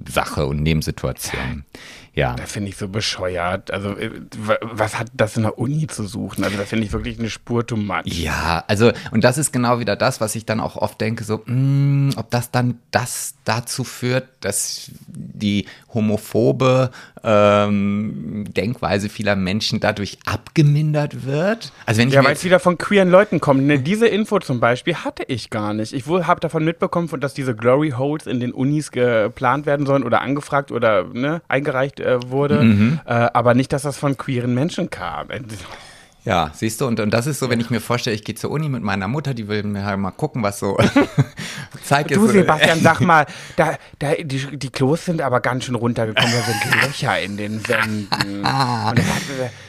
Nebensache und Nebensituation. Ja. Das finde ich so bescheuert. Also, äh, wa- was hat das in der Uni zu suchen? Also, das finde ich wirklich eine Spur too much. Ja, also, und das ist genau wieder das, was ich dann auch oft denke, so, mh, ob das dann das dazu führt, dass die homophobe ähm, Denkweise vieler Menschen dadurch abgemindert wird. Also wenn ich Ja, weil es wieder von queeren Leuten kommt. Ne, diese Info zum Beispiel hatte ich gar nicht. Ich habe davon mitbekommen, dass diese Glory Holes in den Unis geplant werden sollen oder angefragt oder ne, eingereicht äh, wurde. Mhm. Äh, aber nicht, dass das von queeren Menschen kam. Ja, siehst du, und, und das ist so, wenn ich mir vorstelle, ich gehe zur Uni mit meiner Mutter, die will mir halt mal gucken, was so zeigt. Du, Sebastian, sag mal, da, da, die, die Klos sind aber ganz schön runtergekommen, da sind Löcher in den Wänden. Und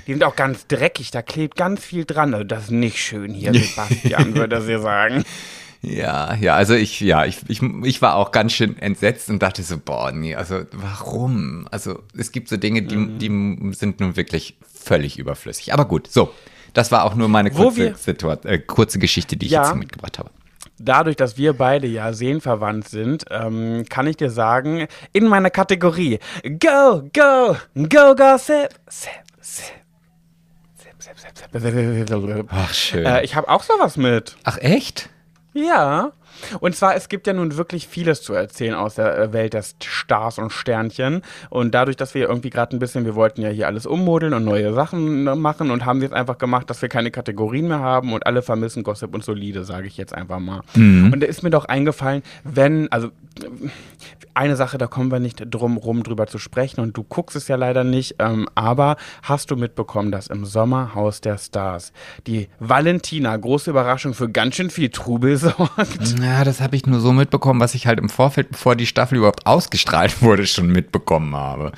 die sind auch ganz dreckig, da klebt ganz viel dran. Also das ist nicht schön hier, Sebastian, würde sie sagen. Ja, ja, also ich, ja, ich, ich, ich war auch ganz schön entsetzt und dachte so, boah, nee, also warum? Also es gibt so Dinge, die, mhm. die sind nun wirklich völlig überflüssig. Aber gut, so, das war auch nur meine kurze, äh, kurze Geschichte, die ich ja. jetzt mitgebracht habe dadurch, dass wir beide ja seelenverwandt sind, ähm, kann ich dir sagen, in meiner Kategorie Go, Go, Go, Gossip, Sip, Sip. Ach, schön. Äh, ich habe auch sowas mit. Ach, echt? Ja. Und zwar, es gibt ja nun wirklich vieles zu erzählen aus der äh, Welt des Stars und Sternchen. Und dadurch, dass wir irgendwie gerade ein bisschen, wir wollten ja hier alles ummodeln und neue Sachen äh, machen und haben jetzt einfach gemacht, dass wir keine Kategorien mehr haben und alle vermissen Gossip und Solide, sage ich jetzt einfach mal. Mhm. Und da ist mir doch eingefallen, wenn, also eine Sache, da kommen wir nicht drum rum drüber zu sprechen und du guckst es ja leider nicht, ähm, aber hast du mitbekommen, dass im Sommerhaus der Stars die Valentina, große Überraschung, für ganz schön viel Trubel sorgt? Ja, das habe ich nur so mitbekommen, was ich halt im Vorfeld, bevor die Staffel überhaupt ausgestrahlt wurde, schon mitbekommen habe.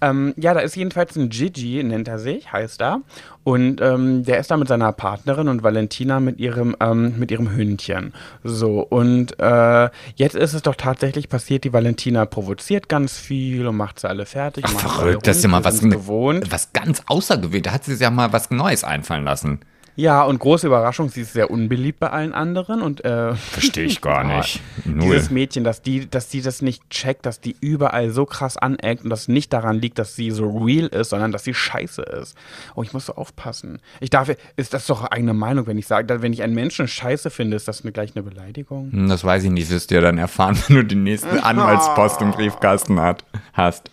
Ähm, ja, da ist jedenfalls ein Gigi, nennt er sich, heißt er. Und ähm, der ist da mit seiner Partnerin und Valentina mit ihrem, ähm, mit ihrem Hündchen. So, und äh, jetzt ist es doch tatsächlich passiert, die Valentina provoziert ganz viel und macht sie alle fertig. Ach, verrückt, das ist ja mal was, gewohnt. was ganz außergewöhnlich. Da hat sie sich ja mal was Neues einfallen lassen. Ja, und große Überraschung, sie ist sehr unbeliebt bei allen anderen und äh, verstehe ich gar nicht. Null. Dieses Mädchen, dass die, dass die das nicht checkt, dass die überall so krass aneckt und das nicht daran liegt, dass sie so real ist, sondern dass sie scheiße ist. Oh, ich muss so aufpassen. Ich darf, ist das doch eigene Meinung, wenn ich sage, wenn ich einen Menschen scheiße finde, ist das eine, gleich eine Beleidigung? Hm, das weiß ich nicht, wirst du ja dann erfahren, wenn du den nächsten Anwaltspost im Briefkasten hat, hast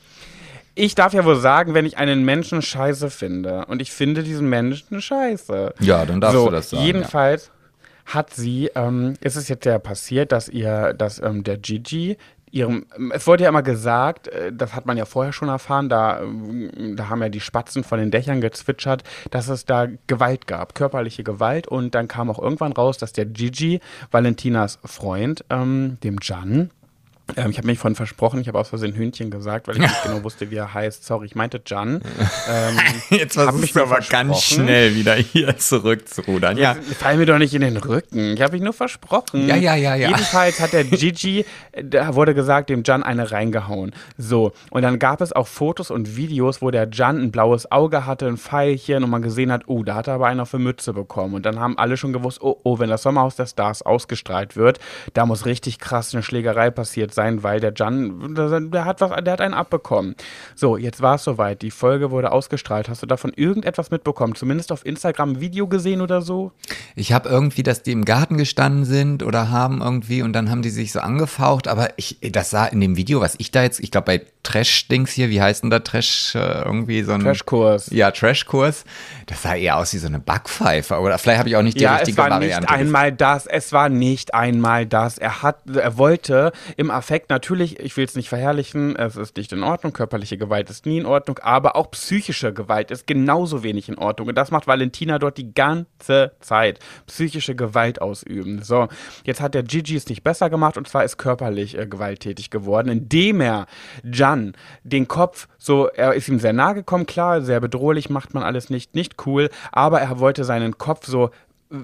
ich darf ja wohl sagen, wenn ich einen Menschen scheiße finde und ich finde diesen Menschen scheiße. Ja, dann darfst so, du das sagen. Jedenfalls ja. hat sie, ähm, ist es jetzt ja passiert, dass ihr, dass ähm, der Gigi ihrem, es wurde ja immer gesagt, äh, das hat man ja vorher schon erfahren, da, ähm, da haben ja die Spatzen von den Dächern gezwitschert, dass es da Gewalt gab, körperliche Gewalt und dann kam auch irgendwann raus, dass der Gigi, Valentinas Freund, ähm, dem Jan, ähm, ich habe mich von versprochen, ich habe aus Versehen Hühnchen gesagt, weil ich nicht genau wusste, wie er heißt. Sorry, ich meinte Jan. Ähm, Jetzt war es aber ganz schnell wieder hier zurückzurudern. Ja. Fall mir doch nicht in den Rücken. Ich habe mich nur versprochen. Ja, ja, ja, ja. Jedenfalls hat der Gigi, da wurde gesagt, dem Jan eine reingehauen. So. Und dann gab es auch Fotos und Videos, wo der Jan ein blaues Auge hatte, ein Pfeilchen und man gesehen hat, oh, da hat er aber einer für Mütze bekommen. Und dann haben alle schon gewusst, oh, oh, wenn das Sommerhaus der Stars ausgestrahlt wird, da muss richtig krass eine Schlägerei passiert sein, weil der Jan, der, hat was, der hat einen abbekommen. So, jetzt war es soweit. Die Folge wurde ausgestrahlt. Hast du davon irgendetwas mitbekommen? Zumindest auf Instagram ein Video gesehen oder so? Ich habe irgendwie, dass die im Garten gestanden sind oder haben irgendwie und dann haben die sich so angefaucht. Aber ich, das sah in dem Video, was ich da jetzt, ich glaube bei Trash-Dings hier, wie heißt denn da Trash, äh, irgendwie so ein... Trashkurs. Ja, Trashkurs. Das sah eher aus wie so eine Backpfeife. Oder vielleicht habe ich auch nicht die ja, richtige Variante. Ja, es war nicht einmal das. Es war nicht einmal das. Er hat, er wollte im Affekt natürlich, ich will es nicht verherrlichen, es ist nicht in Ordnung, körperliche Gewalt ist nie in Ordnung, aber auch psychische Gewalt ist genauso wenig in Ordnung. Und das macht Valentina dort die ganze Zeit. Psychische Gewalt ausüben. So, jetzt hat der Gigi es nicht besser gemacht und zwar ist körperlich äh, gewalttätig geworden, indem er Jan den Kopf so, er ist ihm sehr nahe gekommen, klar, sehr bedrohlich, macht man alles nicht, nicht cool, aber er wollte seinen Kopf so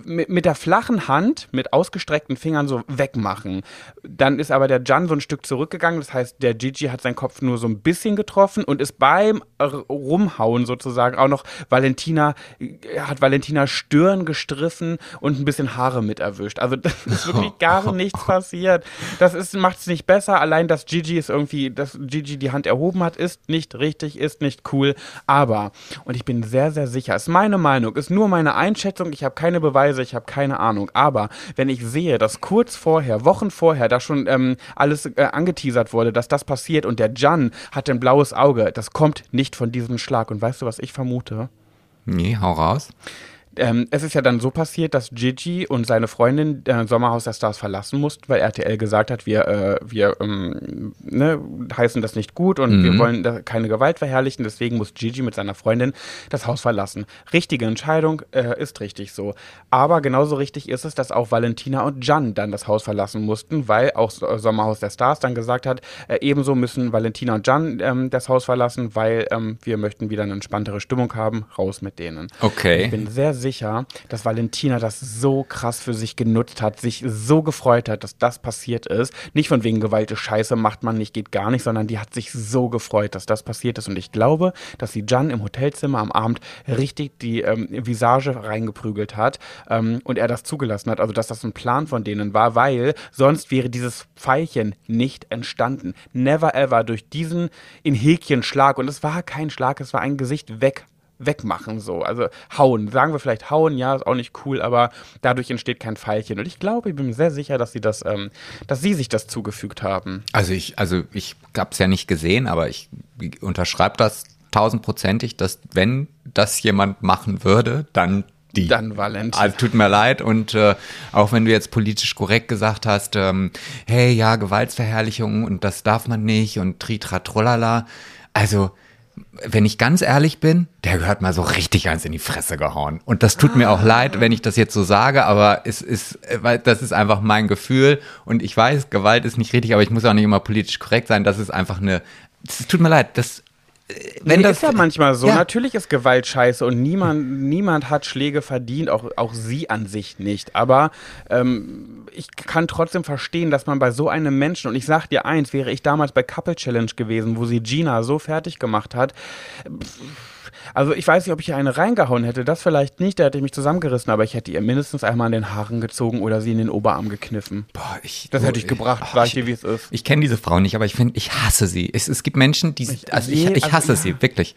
mit, mit der flachen Hand, mit ausgestreckten Fingern so wegmachen. Dann ist aber der Jan so ein Stück zurückgegangen. Das heißt, der Gigi hat seinen Kopf nur so ein bisschen getroffen und ist beim Rumhauen sozusagen auch noch Valentina, hat Valentina Stirn gestriffen und ein bisschen Haare mit erwischt. Also das ist wirklich gar nichts passiert. Das macht es nicht besser. Allein, dass Gigi es irgendwie, dass Gigi die Hand erhoben hat, ist nicht richtig, ist nicht cool. Aber, und ich bin sehr, sehr sicher, ist meine Meinung, ist nur meine Einschätzung. Ich habe keine Beweise Beweise, ich habe keine Ahnung. Aber wenn ich sehe, dass kurz vorher, Wochen vorher, da schon ähm, alles äh, angeteasert wurde, dass das passiert und der Jan hat ein blaues Auge, das kommt nicht von diesem Schlag. Und weißt du, was ich vermute? Nee, hau raus ähm, es ist ja dann so passiert, dass Gigi und seine Freundin äh, Sommerhaus der Stars verlassen mussten, weil RTL gesagt hat, wir, äh, wir ähm, ne, heißen das nicht gut und Mhm. wir wollen keine Gewalt verherrlichen. Deswegen muss Gigi mit seiner Freundin das Haus verlassen. Richtige Entscheidung, äh, ist richtig so. Aber genauso richtig ist es, dass auch Valentina und Jan dann das Haus verlassen mussten, weil auch So- Sommerhaus der Stars dann gesagt hat, äh, ebenso müssen Valentina und Jan ähm, das Haus verlassen, weil ähm, wir möchten wieder eine entspanntere Stimmung haben. Raus mit denen. Okay. Ich bin sehr sicher, dass Valentina das so krass für sich genutzt hat, sich so gefreut hat, dass das passiert ist. Nicht von wegen Gewalt ist scheiße, macht man nicht, geht gar nicht, sondern die hat sich so gefreut, dass das passiert ist. Und ich glaube, dass sie Jan im Hotelzimmer am Abend richtig die ähm, Visage reingeprügelt hat ähm, und er das zugelassen hat. Also, dass das ein Plan von denen war, weil sonst wäre dieses Pfeilchen nicht entstanden. Never ever durch diesen in Häkchen Schlag. Und es war kein Schlag, es war ein Gesicht weg wegmachen so. Also hauen. Sagen wir vielleicht hauen, ja, ist auch nicht cool, aber dadurch entsteht kein Pfeilchen. Und ich glaube, ich bin mir sehr sicher, dass sie das, ähm, dass sie sich das zugefügt haben. Also ich, also ich hab's ja nicht gesehen, aber ich unterschreibe das tausendprozentig, dass wenn das jemand machen würde, dann die. Dann Valentin. Also tut mir leid und äh, auch wenn du jetzt politisch korrekt gesagt hast, ähm, hey ja, Gewaltsverherrlichung und das darf man nicht und tritra trollala. Also wenn ich ganz ehrlich bin, der gehört mal so richtig eins in die Fresse gehauen. Und das tut mir auch leid, wenn ich das jetzt so sage, aber es ist, äh, weil das ist einfach mein Gefühl. Und ich weiß, Gewalt ist nicht richtig, aber ich muss auch nicht immer politisch korrekt sein. Das ist einfach eine, es tut mir leid, das, wenn nee, das ist ja manchmal so. Ja. Natürlich ist Gewalt scheiße und niemand, niemand hat Schläge verdient, auch, auch sie an sich nicht. Aber ähm, ich kann trotzdem verstehen, dass man bei so einem Menschen, und ich sag dir eins, wäre ich damals bei Couple Challenge gewesen, wo sie Gina so fertig gemacht hat, also ich weiß nicht, ob ich ihr eine reingehauen hätte, das vielleicht nicht, da hätte ich mich zusammengerissen, aber ich hätte ihr mindestens einmal an den Haaren gezogen oder sie in den Oberarm gekniffen. Boah, ich, Das hätte ich gebracht, oh, sag ich wie es ist. Ich kenne diese Frau nicht, aber ich finde, ich hasse sie. Es, es gibt Menschen, die, also ich, ich also hasse ja. sie, wirklich.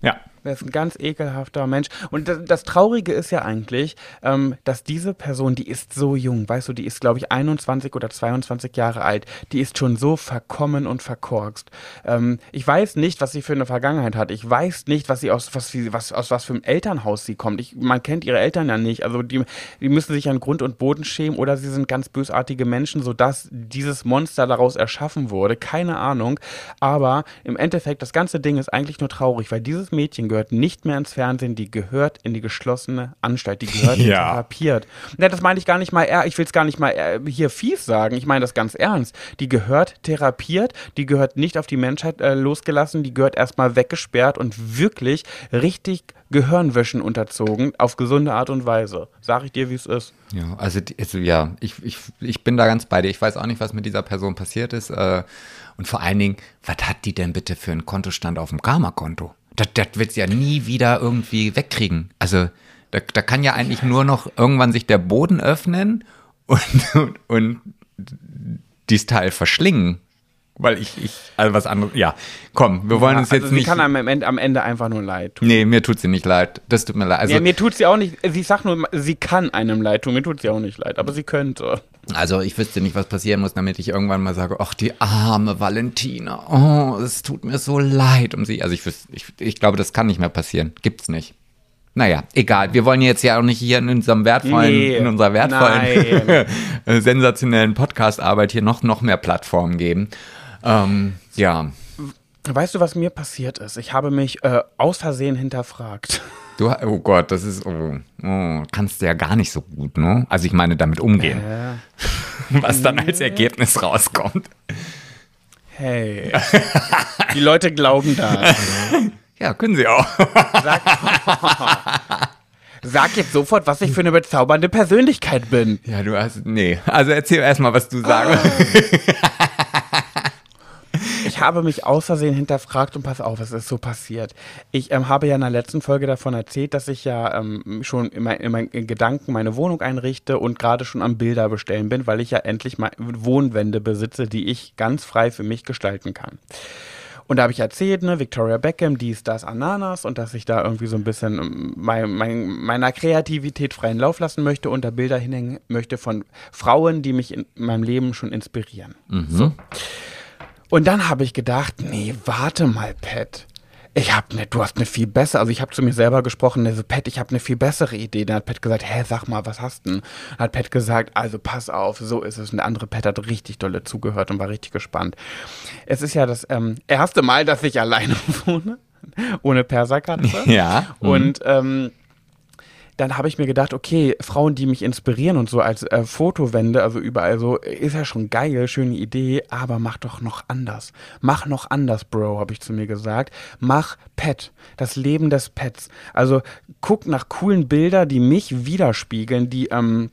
Ja. Er ist ein ganz ekelhafter Mensch. Und das, das Traurige ist ja eigentlich, ähm, dass diese Person, die ist so jung, weißt du, die ist, glaube ich, 21 oder 22 Jahre alt. Die ist schon so verkommen und verkorkst. Ähm, ich weiß nicht, was sie für eine Vergangenheit hat. Ich weiß nicht, was sie aus was, sie, was, aus was für einem Elternhaus sie kommt. Ich, man kennt ihre Eltern ja nicht. Also die, die müssen sich an Grund und Boden schämen oder sie sind ganz bösartige Menschen, sodass dieses Monster daraus erschaffen wurde. Keine Ahnung. Aber im Endeffekt, das ganze Ding ist eigentlich nur traurig, weil dieses Mädchen gehört nicht mehr ins Fernsehen, die gehört in die geschlossene Anstalt, die gehört Ja. therapiert. Ja, das meine ich gar nicht mal, ich will es gar nicht mal eher hier fies sagen, ich meine das ganz ernst. Die gehört therapiert, die gehört nicht auf die Menschheit äh, losgelassen, die gehört erstmal weggesperrt und wirklich richtig Gehirnwäschen unterzogen, auf gesunde Art und Weise. Sag ich dir, wie es ist. Ja, also, also ja, ich, ich, ich bin da ganz bei dir. Ich weiß auch nicht, was mit dieser Person passiert ist. Äh, und vor allen Dingen, was hat die denn bitte für einen Kontostand auf dem Karma-Konto? Das, das wird ja nie wieder irgendwie wegkriegen. Also da, da kann ja eigentlich nur noch irgendwann sich der Boden öffnen und, und, und dieses Teil verschlingen. Weil ich, ich, also was anderes, ja, komm, wir wollen Ja, uns jetzt also sie nicht. kann einem am Ende, am Ende einfach nur leid tun. Nee, mir tut sie nicht leid. Das tut mir leid. Also, ja, mir tut sie auch nicht, sie sagt nur, sie kann einem leid tun, mir tut sie auch nicht leid, aber sie könnte. Also ich wüsste nicht, was passieren muss, damit ich irgendwann mal sage, ach, die arme Valentina, oh, es tut mir so leid um sie. Also ich, wüs- ich, ich glaube, das kann nicht mehr passieren. Gibt's nicht. Naja, egal. Wir wollen jetzt ja auch nicht hier in unserem wertvollen, Nee, in unserer wertvollen, äh, sensationellen Podcast-Arbeit hier noch, noch mehr Plattformen geben. Ähm, ja. Weißt du, was mir passiert ist? Ich habe mich äh, aus Versehen hinterfragt. Du, oh Gott, das ist, oh, oh, kannst du ja gar nicht so gut, ne? Also ich meine, damit umgehen. Was dann als Ergebnis rauskommt. Hey. Die Leute glauben das. Ja, können sie auch. Sag, sag jetzt sofort, was ich für eine bezaubernde Persönlichkeit bin. Ja, du hast. Nee. Also erzähl erstmal, was du sagen Ich habe mich aus Versehen hinterfragt und pass auf, es ist so passiert. Ich ähm, habe ja in der letzten Folge davon erzählt, dass ich ja ähm, schon in, mein, in meinen Gedanken meine Wohnung einrichte und gerade schon am Bilder bestellen bin, weil ich ja endlich mal Wohnwände besitze, die ich ganz frei für mich gestalten kann. Und da habe ich erzählt, ne, Victoria Beckham, dies, das, Ananas und dass ich da irgendwie so ein bisschen ähm, mein, mein, meiner Kreativität freien Lauf lassen möchte und da Bilder hinhängen möchte von Frauen, die mich in meinem Leben schon inspirieren. So. Und dann habe ich gedacht, nee, warte mal, Pat. ich habe ne, du hast eine viel bessere, also ich habe zu mir selber gesprochen, also Pat, ich habe eine viel bessere Idee. Dann hat Pat gesagt, hä, sag mal, was hast du denn? Dann hat Pat gesagt, also pass auf, so ist es. Und der andere Pat hat richtig dolle zugehört und war richtig gespannt. Es ist ja das ähm, erste Mal, dass ich alleine wohne, ohne Perserkatze. Ja. mhm. Und ähm, dann habe ich mir gedacht, okay, Frauen, die mich inspirieren und so als äh, Fotowände, also überall so, ist ja schon geil, schöne Idee, aber mach doch noch anders. Mach noch anders, Bro, habe ich zu mir gesagt. Mach Pet, das Leben des Pets. Also guck nach coolen Bilder, die mich widerspiegeln, die ähm,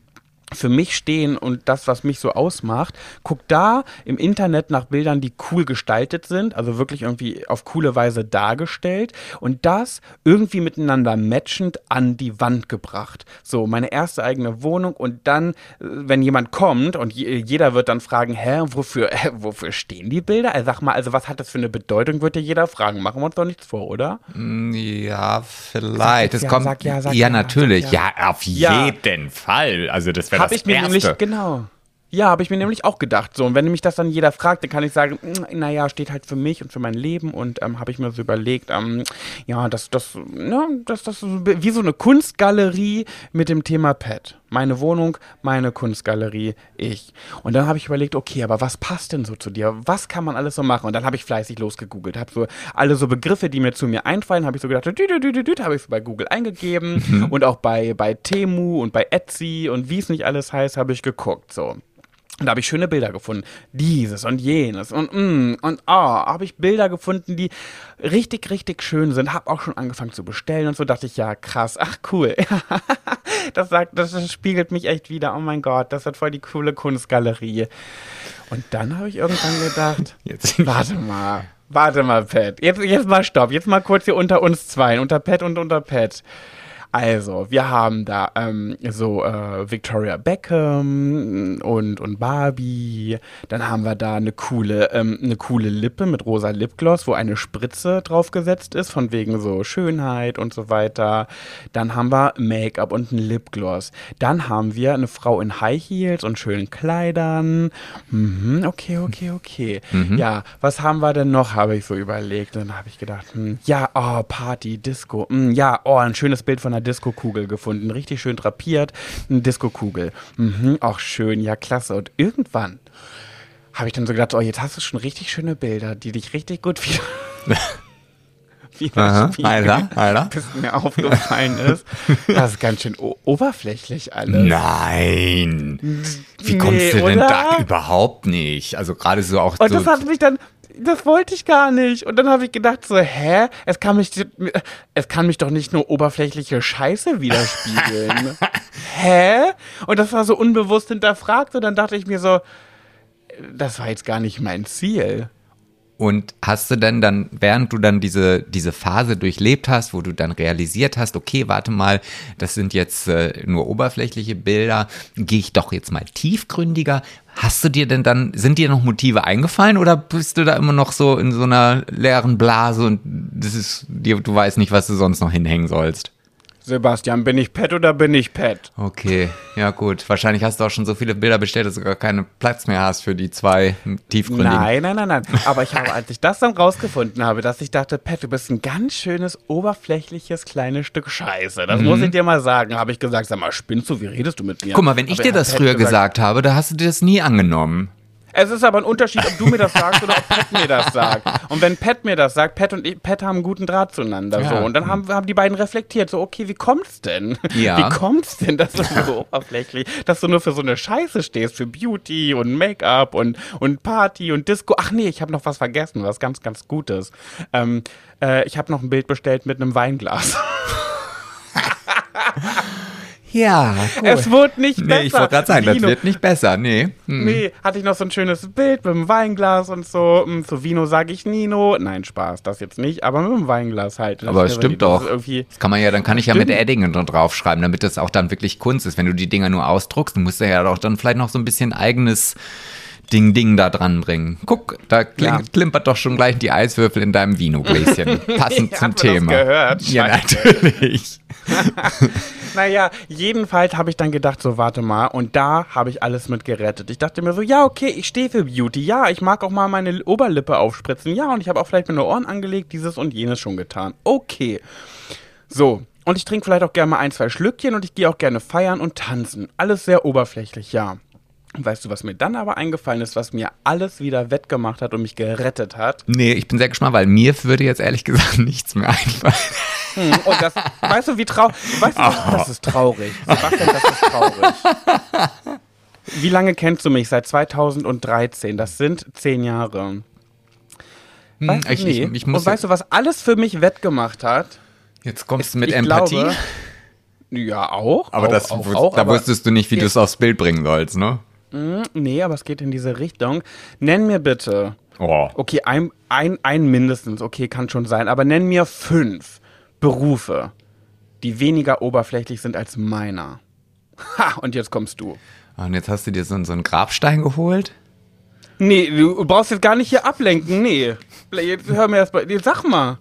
für mich stehen und das, was mich so ausmacht, guck da im Internet nach Bildern, die cool gestaltet sind, also wirklich irgendwie auf coole Weise dargestellt und das irgendwie miteinander matchend an die Wand gebracht. So, meine erste eigene Wohnung und dann, äh, wenn jemand kommt und jeder wird dann fragen, hä, wofür, äh, wofür stehen die Bilder? Also sag mal, also was hat das für eine Bedeutung, wird dir jeder fragen. Machen wir uns doch nichts vor, oder? Mm, ja, vielleicht. Es ja, kommt, sag ja, sag ja, ja, natürlich. sag Ja. auf jeden Fall. Also das wäre Habe das ich mir Erste. nämlich, genau. Ja, habe ich mir nämlich auch gedacht. So, und wenn mich das dann jeder fragt, dann kann ich sagen, "Mm, naja, steht halt für mich und für mein Leben. Und ähm, habe ich mir so überlegt, ähm, ja, das, das, ne, das, das ist wie so eine Kunstgalerie mit dem Thema Pet. Meine Wohnung, meine Kunstgalerie, ich. Und dann habe ich überlegt, okay, aber was passt denn so zu dir? Was kann man alles so machen? Und dann habe ich fleißig losgegoogelt, habe so alle so Begriffe, die mir zu mir einfallen, habe ich so gedacht, habe ich so bei Google eingegeben und auch bei, bei Temu und bei Etsy und wie es nicht alles heißt, habe ich geguckt, so. Und da habe ich schöne Bilder gefunden. Dieses und jenes und mm, und ah, habe ich Bilder gefunden, die richtig, richtig schön sind. Habe auch schon angefangen zu bestellen und so dachte ich, ja, krass, ach cool. das sagt, das spiegelt mich echt wieder. Oh mein Gott, das wird voll die coole Kunstgalerie. Und dann habe ich irgendwann gedacht, Jetzt- warte mal, warte mal, Pat. Jetzt, jetzt mal stopp. Jetzt mal kurz hier unter uns zwei, unter Pat und unter Pat. Also, wir haben da ähm, so äh, Victoria Beckham und, und Barbie. Dann haben wir da eine coole, ähm, eine coole Lippe mit rosa Lipgloss, wo eine Spritze draufgesetzt ist, von wegen so Schönheit und so weiter. Dann haben wir Make-up und ein Lipgloss. Dann haben wir eine Frau in High Heels und schönen Kleidern. Mhm, okay, okay, okay. Ja, was haben wir denn noch, habe ich so überlegt. Dann habe ich gedacht, hm, ja, oh, Party, Disco. Hm, ja, oh, ein schönes Bild von einer Disco-Kugel gefunden. Richtig schön drapiert. Eine Disco-Kugel. Mhm, auch schön, ja, klasse. Und irgendwann habe ich dann so gedacht, oh, jetzt hast du schon richtig schöne Bilder, die dich richtig gut wieder. Aha, widerspiegeln. Alter, Alter. Bis mir aufgefallen ist, das ist ganz schön oberflächlich alles. Nein. Wie kommst Nee, du denn oder? da überhaupt nicht? Also gerade so auch Und so. das hat mich dann, das wollte ich gar nicht. Und dann habe ich gedacht so, hä? Es kann mich, es kann mich doch nicht nur oberflächliche Scheiße widerspiegeln. hä? Und das war so unbewusst hinterfragt. Und dann dachte ich mir so, das war jetzt gar nicht mein Ziel. Und hast du denn dann, während du dann diese, diese Phase durchlebt hast, wo du dann realisiert hast, okay, warte mal, das sind jetzt äh, nur oberflächliche Bilder, gehe ich doch jetzt mal tiefgründiger. Hast du dir denn dann, sind dir noch Motive eingefallen oder bist du da immer noch so in so einer leeren Blase und das ist, du weißt nicht, was du sonst noch hinhängen sollst? Sebastian, bin ich Pet oder bin ich Pet? Okay, ja gut. Wahrscheinlich hast du auch schon so viele Bilder bestellt, dass du gar keinen Platz mehr hast für die zwei tiefgründigen. Nein, nein, nein, nein. Aber ich habe, als ich das dann rausgefunden habe, dass ich dachte, Pat, du bist ein ganz schönes, oberflächliches, kleines Stück Scheiße. Das muss ich dir mal sagen. Habe ich gesagt, sag mal, spinnst du? Wie redest du mit mir? Mhm. Guck mal, wenn ich Aber dir das früher gesagt habe, da hast du dir das nie angenommen. Es ist aber ein Unterschied, ob du mir das sagst oder ob Pat mir das sagt. Und wenn Pat mir das sagt, Pat und ich, Pat haben einen guten Draht zueinander. Ja. So. Und dann haben, haben die beiden reflektiert, so, okay, wie kommt's denn? Ja. Wie kommt's denn, dass du so oberflächlich, dass du nur für so eine Scheiße stehst, für Beauty und Make-up und, und Party und Disco. Ach nee, ich habe noch was vergessen, was ganz, ganz Gutes. Ähm, äh, ich habe noch ein Bild bestellt mit einem Weinglas. Ja, Es wurde nicht besser. Nee, ich wollte gerade sagen, das Vino. wird nicht besser. Nee. Hm. Nee, hatte ich noch so ein schönes Bild mit einem Weinglas und so. Hm, Zu Vino sage ich Nino. Nein, Spaß, das jetzt nicht, aber mit einem Weinglas halt. Aber Das es stimmt das doch. Das kann man ja, dann kann ich ja mit Stimmt. Eddingen da draufschreiben, damit das auch dann wirklich Kunst ist. Wenn du die Dinger nur ausdruckst, dann musst du ja auch dann vielleicht noch so ein bisschen eigenes Ding Ding da dran bringen. Guck, da kling, Ja. klimpert doch schon gleich die Eiswürfel in deinem Vinogläschen. Passend zum man das Thema. gehört? Ja, natürlich. Naja, jedenfalls habe ich dann gedacht, so warte mal, und da habe ich alles mit gerettet. Ich dachte mir so, ja, okay, ich stehe für Beauty, ja, ich mag auch mal meine Oberlippe aufspritzen, ja, und ich habe auch vielleicht meine Ohren angelegt, dieses und jenes schon getan. Okay. So, und ich trinke vielleicht auch gerne mal ein, zwei Schlückchen und ich gehe auch gerne feiern und tanzen. Alles sehr oberflächlich, ja. Und weißt du, was mir dann aber eingefallen ist, was mir alles wieder wettgemacht hat und mich gerettet hat? Nee, ich bin sehr gespannt, weil mir würde jetzt ehrlich gesagt nichts mehr einfallen. Hm, Und das, weißt du, wie traurig, weißt du, das ist traurig. Sebastian, das ist traurig. Wie lange kennst du mich? Seit 2013. Das sind zehn Jahre. Weißt du, Hm, ich, ich, nee. ich muss Und weißt du, was alles für mich wettgemacht hat? jetzt kommst du mit ich Empathie. glaube- Ja, auch. aber auch, das, auch, auch, da aber- wusstest du nicht, wie du es aufs Bild bringen sollst, ne? Nee, aber es geht in diese Richtung. Nenn mir bitte. Oh. Okay, ein, ein, ein mindestens, okay, kann schon sein, aber nenn mir fünf Berufe, die weniger oberflächlich sind als meiner. Ha, und jetzt kommst du. Und jetzt hast du dir so, so einen Grabstein geholt? Nee, du brauchst jetzt gar nicht hier ablenken, nee. Jetzt hör mir erst mal, jetzt sag mal.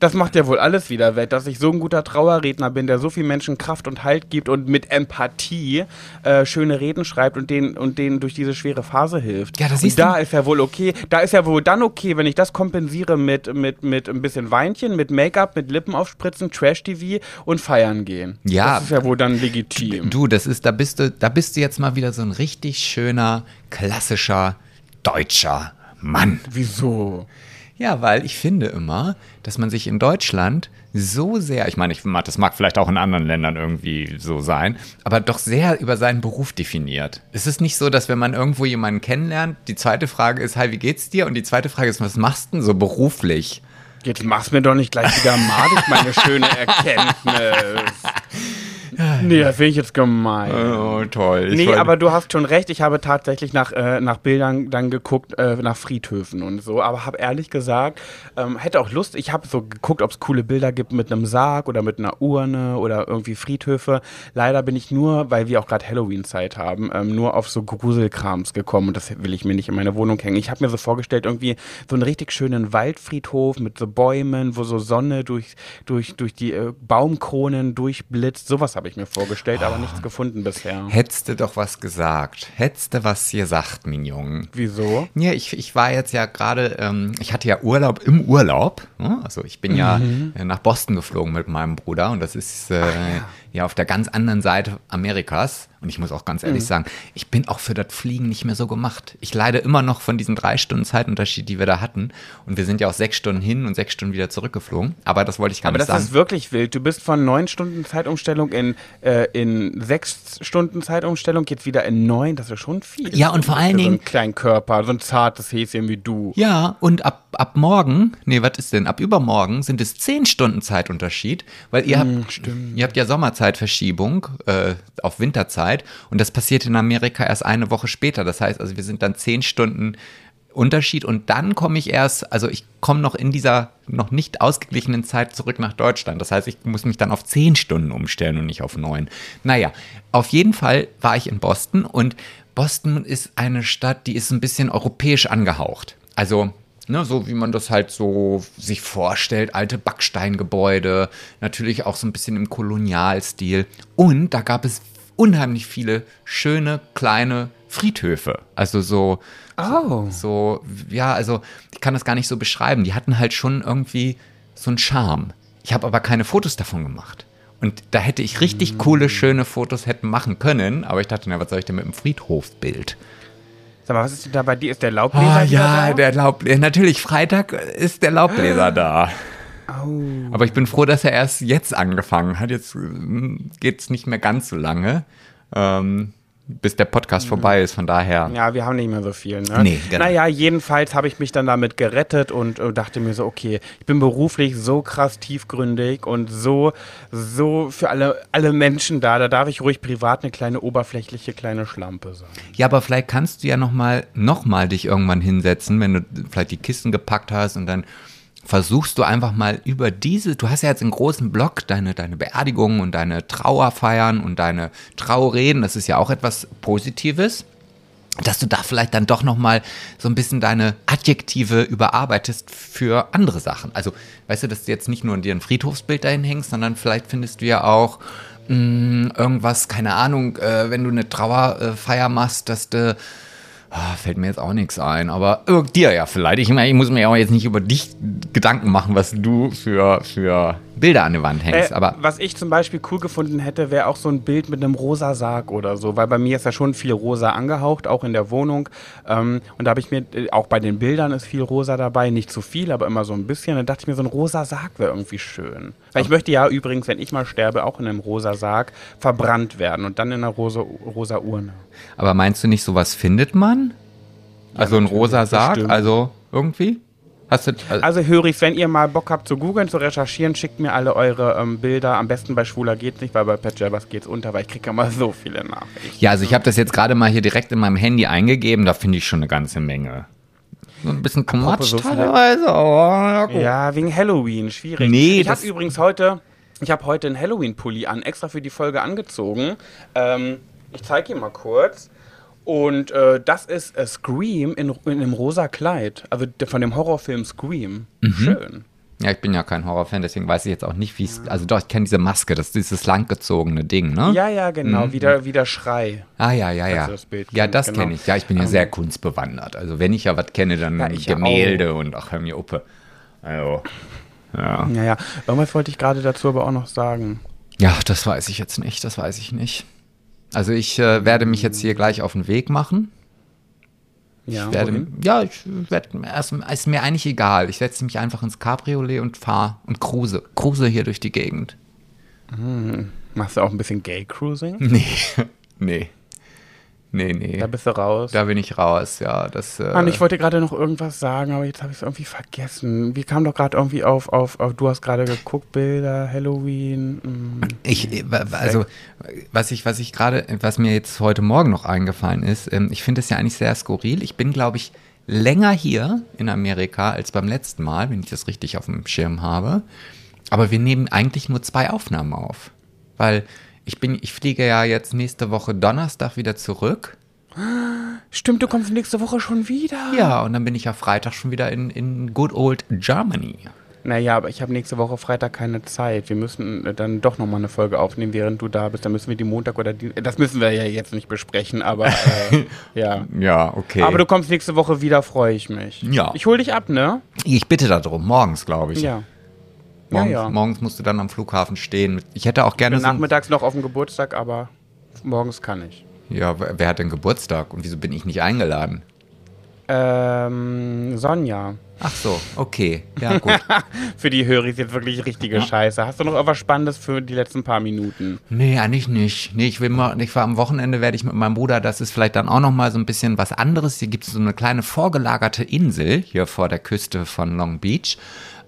Das macht ja wohl alles wieder wett, dass ich so ein guter Trauerredner bin, der so viel Menschen Kraft und Halt gibt und mit Empathie äh, schöne Reden schreibt und denen, und denen durch diese schwere Phase hilft. Ja, das und da ist ja wohl okay. Da ist ja wohl dann okay, wenn ich das kompensiere mit, mit, mit ein bisschen Weinchen, mit Make-up, mit Lippen aufspritzen, Trash-TV und feiern gehen. Ja. Das ist ja wohl dann legitim. Du, das ist, da bist du, da bist du jetzt mal wieder so ein richtig schöner, klassischer, deutscher Mann. Wieso? Ja, weil ich finde immer, dass man sich in Deutschland so sehr, ich meine, ich, das mag vielleicht auch in anderen Ländern irgendwie so sein, aber doch sehr über seinen Beruf definiert. Es ist nicht so, dass wenn man irgendwo jemanden kennenlernt, die zweite Frage ist, hi, wie geht's dir? Und die zweite Frage ist, was machst du denn so beruflich? Jetzt mach's mir doch nicht gleich wieder madig, meine schöne Erkenntnis. Nee, das finde ich jetzt gemein. Oh, toll. Ich Nee, aber du hast schon recht. Ich habe tatsächlich nach, äh, nach Bildern dann geguckt, äh, nach Friedhöfen und so. Aber habe ehrlich gesagt, ähm, hätte auch Lust. Ich habe so geguckt, ob es coole Bilder gibt mit einem Sarg oder mit einer Urne oder irgendwie Friedhöfe. Leider bin ich nur, weil wir auch gerade Halloween-Zeit haben, ähm, nur auf so Gruselkrams gekommen. Und das will ich mir nicht in meine Wohnung hängen. Ich habe mir so vorgestellt, irgendwie so einen richtig schönen Waldfriedhof mit so Bäumen, wo so Sonne durch, durch, durch die äh, Baumkronen durchblitzt. Sowas habe ich mir vorgestellt, aber nichts gefunden bisher. Hättest du doch was gesagt. Hättest du was gesagt, mein Junge. Wieso? Ja, ich, ich war jetzt ja gerade, ähm, ich hatte ja Urlaub im Urlaub. ne? Also ich bin ja äh, nach Boston geflogen mit meinem Bruder und das ist äh, ja. Auf der ganz anderen Seite Amerikas. Und ich muss auch ganz ehrlich sagen, ich bin auch für das Fliegen nicht mehr so gemacht. Ich leide immer noch von diesen drei Stunden Zeitunterschied, die wir da hatten. Und wir sind ja auch sechs Stunden hin und sechs Stunden wieder zurückgeflogen. Aber das wollte ich gar Aber nicht das sagen. ist wirklich wild. Du bist von neun Stunden Zeitumstellung in, äh, in sechs Stunden Zeitumstellung jetzt wieder in neun. Das ist schon viel. Ja, und vor allen so Dingen- einen kleinen Körper, so ein zartes Häschen wie du. Ja, und ab, ab morgen, nee, was ist denn? Ab übermorgen sind es 10 Stunden Zeitunterschied, weil ihr habt, ihr habt ja Sommerzeitverschiebung äh, auf Winterzeit und das passiert in Amerika erst eine Woche später. Das heißt, also wir sind dann 10 Stunden Unterschied und dann komme ich erst, also ich komme noch in dieser noch nicht ausgeglichenen Zeit zurück nach Deutschland. Das heißt, ich muss mich dann auf 10 Stunden umstellen und nicht auf 9. Naja, auf jeden Fall war ich in Boston und Boston ist eine Stadt, die ist ein bisschen europäisch angehaucht. Also, ne, so wie man das halt so sich vorstellt, alte Backsteingebäude, natürlich auch so ein bisschen im Kolonialstil. Und da gab es unheimlich viele schöne kleine Friedhöfe. Also so, Oh. so, ja, also ich kann das gar nicht so beschreiben. Die hatten halt schon irgendwie so einen Charme. Ich habe aber keine Fotos davon gemacht. Und da hätte ich richtig coole, schöne Fotos hätten machen können, aber ich dachte, na, was soll ich denn mit dem Friedhofbild? Sag mal, was ist denn da bei dir? Ist der Laubbläser Ah, wieder ja, da? der Laubbläser. Natürlich, Freitag ist der Laubbläser da. Aber ich bin froh, dass er erst jetzt angefangen hat. Jetzt geht es nicht mehr ganz so lange, ähm, bis der Podcast vorbei ist. Von daher. Ja, wir haben nicht mehr so viel, ne? Nee, genau. Naja, jedenfalls habe ich mich dann damit gerettet und äh, dachte mir so, okay, ich bin beruflich so krass tiefgründig und so, so für alle, alle Menschen da, da darf ich ruhig privat eine kleine oberflächliche kleine Schlampe sein. Ja, aber vielleicht kannst du ja nochmal noch mal dich irgendwann hinsetzen, wenn du vielleicht die Kisten gepackt hast und dann versuchst du einfach mal über diese, du hast ja jetzt einen großen Block, deine, deine Beerdigungen und deine Trauerfeiern und deine Traureden, das ist ja auch etwas Positives. dass du da vielleicht dann doch noch mal so ein bisschen deine Adjektive überarbeitest für andere Sachen. Also, weißt du, dass du jetzt nicht nur dir ein Friedhofsbild dahin hängst, sondern vielleicht findest du ja auch mh, irgendwas, keine Ahnung, äh, wenn du eine Trauerfeier machst, dass du Ah, fällt mir jetzt auch nichts ein, aber äh, dir ja vielleicht. Ich meine, ich muss mir auch jetzt nicht über dich Gedanken machen, was du für, für Bilder an die Wand hängst. Äh, aber was ich zum Beispiel cool gefunden hätte, wäre auch so ein Bild mit einem rosa Sarg oder so, weil bei mir ist ja schon viel rosa angehaucht, auch in der Wohnung. Ähm, und da habe ich mir, äh, auch bei den Bildern ist viel rosa dabei, nicht zu viel, aber immer so ein bisschen. Da dachte ich mir, so ein rosa Sarg wäre irgendwie schön. Weil ich möchte ja übrigens, wenn ich mal sterbe, auch in einem rosa Sarg verbrannt werden und dann in einer rosa, rosa Urne. Aber meinst du nicht, sowas findet man? Also ein rosa Sarg, bestimmt. also irgendwie? Du, also, Also Höris, wenn ihr mal Bock habt zu googeln, zu recherchieren, schickt mir alle eure ähm, Bilder. Am besten bei Schwuler geht's nicht, weil bei Pat Jabbers geht's unter, weil ich kriege immer so viele Nachrichten. ja, also ich habe das jetzt gerade mal hier direkt in meinem Handy eingegeben, da finde ich schon eine ganze Menge. So ein bisschen Quatsch teilweise, aber ja, gut. Ja, wegen Halloween, schwierig. Nee, ich habe übrigens heute, ich habe heute einen Halloween-Pulli an, extra für die Folge angezogen. Ähm, ich zeige ihn mal kurz. Und äh, das ist äh, Scream in, in einem rosa Kleid. Also von dem Horrorfilm Scream. Mhm. Schön. Ja, ich bin ja kein Horrorfan, deswegen weiß ich jetzt auch nicht, wie es. Also doch, ich kenne diese Maske, das ist dieses langgezogene Ding, ne? Ja, ja, genau. Wie, der, wie der Schrei. Ah, ja, ja, ja. das Ja, das genau. kenne ich. Ja, ich bin ja sehr kunstbewandert. Also, wenn ich ja was kenne, dann Ja, Gemälde und ach, hör mir Uppe. Also, ja. Ja, ja. Irgendwas wollte ich gerade dazu aber auch noch sagen. Ja, das weiß ich jetzt nicht, das weiß ich nicht. Also, ich äh, werde mich jetzt hier gleich auf den Weg machen. Ja, Ich werde, wohin? ja, ich werde, es ist mir eigentlich egal. Ich setze mich einfach ins Cabriolet und fahre und cruise. Cruise hier durch die Gegend. Machst du auch ein bisschen Gay-Cruising? Nee, nee. Nee, nee. Da bist du raus. Da bin ich raus, ja. Das, äh, Mann, ich wollte gerade noch irgendwas sagen, aber jetzt habe ich es irgendwie vergessen. Wir kamen doch gerade irgendwie auf, auf, auf, du hast gerade geguckt, Bilder, Halloween. mm. Ich, äh, also, was ich, was ich gerade, was mir jetzt heute Morgen noch eingefallen ist, ähm, ich finde es ja eigentlich sehr skurril. Ich bin, glaube ich, länger hier in Amerika als beim letzten Mal, wenn ich das richtig auf dem Schirm habe. Aber wir nehmen eigentlich nur zwei Aufnahmen auf. Weil ich bin, ich fliege ja jetzt nächste Woche Donnerstag wieder zurück. Stimmt, du kommst nächste Woche schon wieder. Ja, und dann bin ich ja Freitag schon wieder in, in good old Germany. Naja, aber ich habe nächste Woche Freitag keine Zeit. Wir müssen äh, dann doch nochmal eine Folge aufnehmen, während du da bist. Dann müssen wir die Montag oder die. Das müssen wir ja jetzt nicht besprechen, aber äh, ja. Ja, okay. Aber du kommst nächste Woche wieder, freue ich mich. Ja. Ich hol dich ab, ne? ich bitte darum, morgens, glaube ich. Ja. Morgens, ja, ja. morgens musst du dann am Flughafen stehen. Ich hätte auch gerne so. ein- Nachmittags noch auf dem Geburtstag, aber morgens kann ich. Ja, wer hat denn Geburtstag und wieso bin ich nicht eingeladen? Ähm, Sonja. Ach so, okay. Ja, gut. Für die Höris jetzt wirklich richtige Scheiße. Hast du noch irgendwas Spannendes für die letzten paar Minuten? nee, eigentlich nicht. Nee, ich will mal, ich war am Wochenende, werde ich mit meinem Bruder, das ist vielleicht dann auch noch mal so ein bisschen was anderes. Hier gibt es so eine kleine vorgelagerte Insel hier vor der Küste von Long Beach.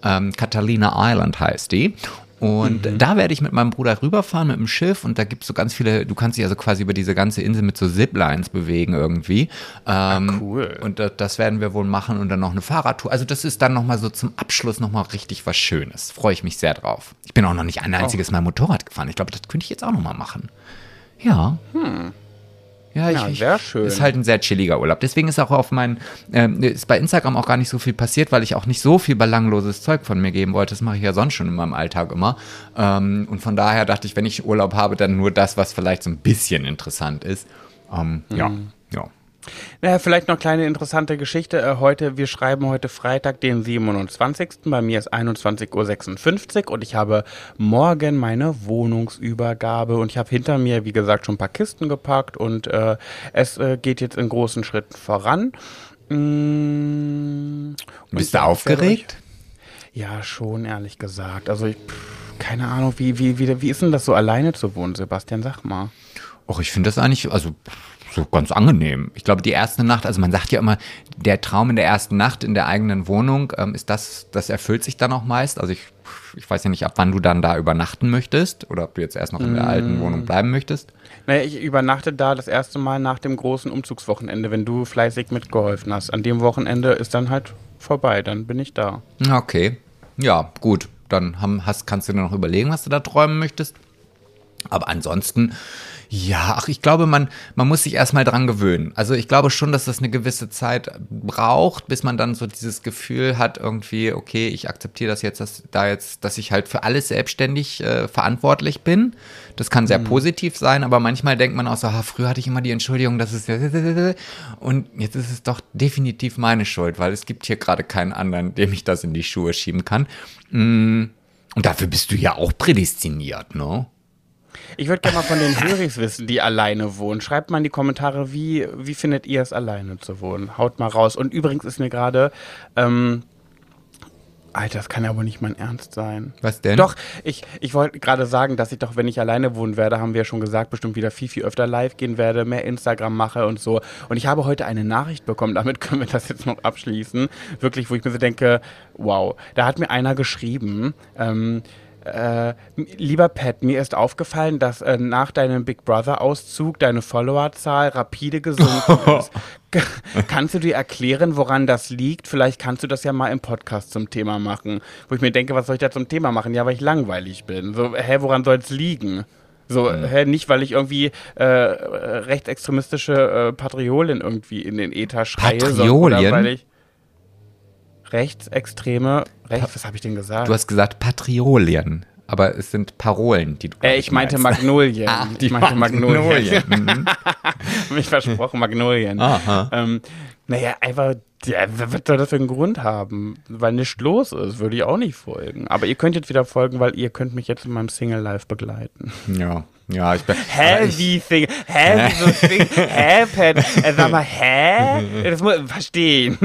Ähm, Catalina Island heißt die. Und da werde ich mit meinem Bruder rüberfahren mit dem Schiff und da gibt es so ganz viele, du kannst dich also quasi über diese ganze Insel mit so Ziplines bewegen irgendwie. Ähm, cool. Und das, das werden wir wohl machen und dann noch eine Fahrradtour. Also das ist dann nochmal so zum Abschluss nochmal richtig was Schönes. Freue ich mich sehr drauf. Ich bin auch noch nicht ein einziges Mal Motorrad gefahren. Ich glaube, das könnte ich jetzt auch nochmal machen. Ja. Ja, ich, Ja, sehr schön. Ist halt ein sehr chilliger Urlaub. Deswegen ist auch auf meinen, ähm, ist bei Instagram auch gar nicht so viel passiert, weil ich auch nicht so viel belangloses Zeug von mir geben wollte. Das mache ich ja sonst schon in meinem Alltag immer. Ähm, und von daher dachte ich, wenn ich Urlaub habe, dann nur das, was vielleicht so ein bisschen interessant ist. Ähm, Ja, ja. Naja, vielleicht noch kleine interessante Geschichte. Äh, heute, wir schreiben heute Freitag, den 27. Bei mir ist 21.56 Uhr und ich habe morgen meine Wohnungsübergabe und ich habe hinter mir, wie gesagt, schon ein paar Kisten gepackt und äh, es äh, geht jetzt in großen Schritten voran. Mm, und Bist du aufgeregt? Ja, schon, ehrlich gesagt. Also, ich, pff, keine Ahnung, wie, wie, wie, wie ist denn das so alleine zu wohnen, Sebastian? Sag mal. Och, ich finde das eigentlich, also so ganz angenehm. Ich glaube, die erste Nacht, also man sagt ja immer, der Traum in der ersten Nacht in der eigenen Wohnung, ähm, ist das, das erfüllt sich dann auch meist. Also ich, ich weiß ja nicht, ab wann du dann da übernachten möchtest oder ob du jetzt erst noch in der alten Wohnung bleiben möchtest. Naja, ich übernachte da das erste Mal nach dem großen Umzugswochenende, wenn du fleißig mitgeholfen hast. An dem Wochenende ist dann halt vorbei, dann bin ich da. Okay, ja, gut. Dann haben, hast, kannst du dir noch überlegen, was du da träumen möchtest. Aber ansonsten, ja, ach, ich glaube, man, man muss sich erstmal dran gewöhnen. Also ich glaube schon, dass das eine gewisse Zeit braucht, bis man dann so dieses Gefühl hat, irgendwie, okay, ich akzeptiere das jetzt, dass da jetzt, dass ich halt für alles selbstständig äh, verantwortlich bin. Das kann sehr mhm. positiv sein, aber manchmal denkt man auch so, ah, früher hatte ich immer die Entschuldigung, dass es und jetzt ist es doch definitiv meine Schuld, weil es gibt hier gerade keinen anderen, dem ich das in die Schuhe schieben kann. Mm, und dafür bist du ja auch prädestiniert, ne? Ich würde gerne mal von den Höris wissen, die alleine wohnen. Schreibt mal in die Kommentare, wie, wie findet ihr es, alleine zu wohnen? Haut mal raus. Und übrigens ist mir gerade, ähm, Alter, das kann ja wohl nicht mein Ernst sein. Was denn? Doch, ich, ich wollte gerade sagen, dass ich doch, wenn ich alleine wohnen werde, haben wir ja schon gesagt, bestimmt wieder viel, viel öfter live gehen werde, mehr Instagram mache und so. Und ich habe heute eine Nachricht bekommen, damit können wir das jetzt noch abschließen. Wirklich, wo ich mir so denke, wow, da hat mir einer geschrieben, ähm, äh, lieber Pat, mir ist aufgefallen, dass äh, nach deinem Big Brother-Auszug deine Followerzahl rapide gesunken ist. kannst du dir erklären, woran das liegt? Vielleicht kannst du das ja mal im Podcast zum Thema machen. Wo ich mir denke, was soll ich da zum Thema machen? Ja, weil ich langweilig bin. So, hä, woran soll es liegen? So, mhm. hä, nicht, weil ich irgendwie äh, rechtsextremistische äh, Patriolin irgendwie in den Äther schreie, Patriolien? sondern weil ich rechtsextreme, rechts, was habe ich denn gesagt? Du hast gesagt Patriolien, aber es sind Parolen, die du äh, Ich meinte meinst. Magnolien. Ah, ich meinte Magnolien. Magnolien. Mich versprochen, Magnolien. Aha. Ähm, naja, einfach, ja, was soll das für einen Grund haben? Weil nichts los ist, würde ich auch nicht folgen. Aber ihr könnt jetzt wieder folgen, weil ihr könnt mich jetzt in meinem Single-Life begleiten. Ja. Ja, ich bin. Hä, wie Single? Hä, wieso Single? hä, Pat? Äh, sag mal, hä? Das muss ich verstehen.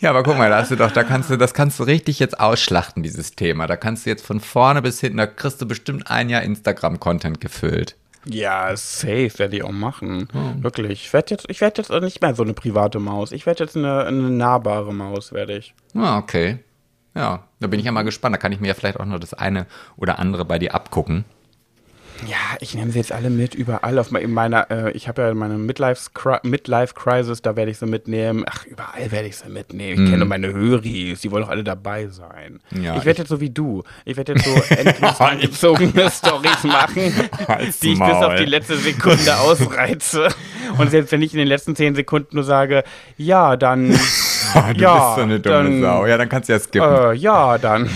Ja, aber guck mal, da hast du doch, da kannst du, das kannst du richtig jetzt ausschlachten, dieses Thema. Da kannst du jetzt von vorne bis hinten, da kriegst du bestimmt ein Jahr Instagram-Content gefüllt. Ja, safe werde ich auch machen. Hm. Wirklich. Ich werde jetzt, ich werde jetzt nicht mehr so eine private Maus. Ich werde jetzt eine, eine nahbare Maus, werde ich. Ah, okay. Ja, da bin ich ja mal gespannt. Da kann ich mir ja vielleicht auch noch das eine oder andere bei dir abgucken. Ja, ich nehme sie jetzt alle mit, überall. Auf meiner, äh, ich habe ja meine Midlife-Crisis, da werde ich sie mitnehmen. Ach, überall werde ich sie mitnehmen. Ich mm. kenne meine Höris, die wollen doch alle dabei sein. Ja, ich werde jetzt so wie du. Ich werde jetzt so endlos angezogene Stories machen, die ich Maul. bis auf die letzte Sekunde ausreize. Und selbst wenn ich in den letzten zehn Sekunden nur sage, ja, dann. du ja, bist so eine dumme dann, Sau. Ja, dann kannst du ja skippen. Äh, ja, dann.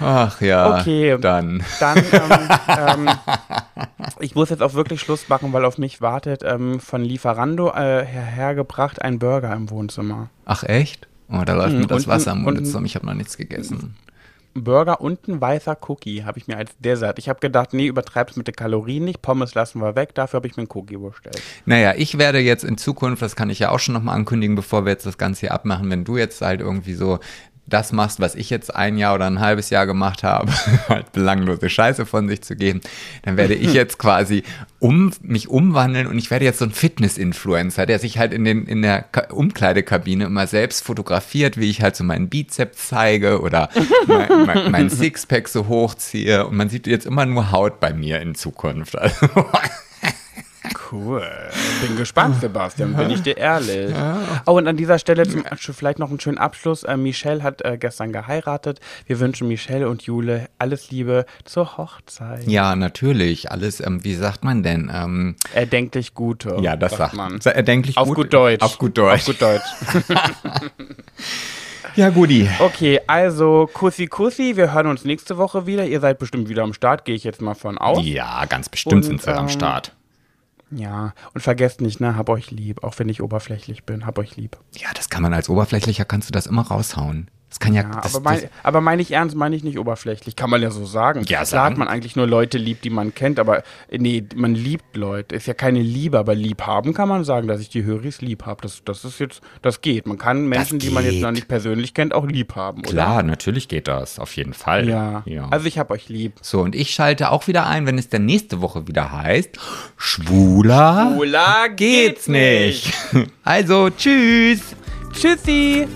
Ach ja. Okay. Dann. Dann. Ähm, ähm, ich muss jetzt auch wirklich Schluss machen, weil auf mich wartet ähm, von Lieferando äh, hergebracht ein Burger im Wohnzimmer. Ach echt? Oh, da läuft hm, mir das Wasser im Mund zusammen. Ich habe noch nichts gegessen. Burger und ein weißer Cookie habe ich mir als Dessert. Ich habe gedacht, nee, übertreib's mit den Kalorien nicht. Pommes lassen wir weg. Dafür habe ich mir einen Cookie bestellt. Naja, ich werde jetzt in Zukunft, das kann ich ja auch schon nochmal ankündigen, bevor wir jetzt das Ganze hier abmachen, wenn du jetzt halt irgendwie so das machst, was ich jetzt ein Jahr oder ein halbes Jahr gemacht habe, halt belanglose Scheiße von sich zu geben, dann werde ich jetzt quasi um, mich umwandeln und ich werde jetzt so ein Fitness-Influencer, der sich halt in, den, in der Umkleidekabine immer selbst fotografiert, wie ich halt so meinen Bizeps zeige oder mein, mein, mein Sixpack so hochziehe und man sieht jetzt immer nur Haut bei mir in Zukunft. Also Cool. Bin gespannt, Sebastian, bin ich dir ehrlich. Oh, und an dieser Stelle zum, vielleicht noch einen schönen Abschluss. Äh, Michelle hat äh, gestern geheiratet. Wir wünschen Michelle und Jule alles Liebe zur Hochzeit. Ja, natürlich. Alles, ähm, wie sagt man denn? Ähm, erdenklich Gute. Ja, das sagt, man. Erdenklich Auf gut, gut Deutsch. Auf gut Deutsch. Auf gut Deutsch. Ja, Gudi. Okay, also Kussi Kussi, wir hören uns nächste Woche wieder. Ihr seid bestimmt wieder am Start, gehe ich jetzt mal von aus. Ja, ganz bestimmt und, sind wir ähm, am Start. Ja, und vergesst nicht, ne, hab euch lieb, auch wenn ich oberflächlich bin, hab euch lieb. Ja, das kann man als oberflächlicher, kannst du das immer raushauen. Das kann ja. ja das, aber, mein, aber meine ich ernst, meine ich nicht oberflächlich. Kann man ja so sagen. Ja, Klar hat man eigentlich nur Leute lieb, die man kennt, aber nee, man liebt Leute. Ist ja keine Liebe, aber lieb haben kann man sagen, dass ich die Höris lieb habe. Das, das ist jetzt, das geht. Man kann Menschen, die man jetzt noch nicht persönlich kennt, auch lieb haben. Oder? Klar, natürlich geht das. Auf jeden Fall. Ja. ja. Also ich habe euch lieb. So, und ich schalte auch wieder ein, wenn es dann nächste Woche wieder heißt: Schwuler. Schwuler geht's nicht. Also, tschüss. Tschüssi.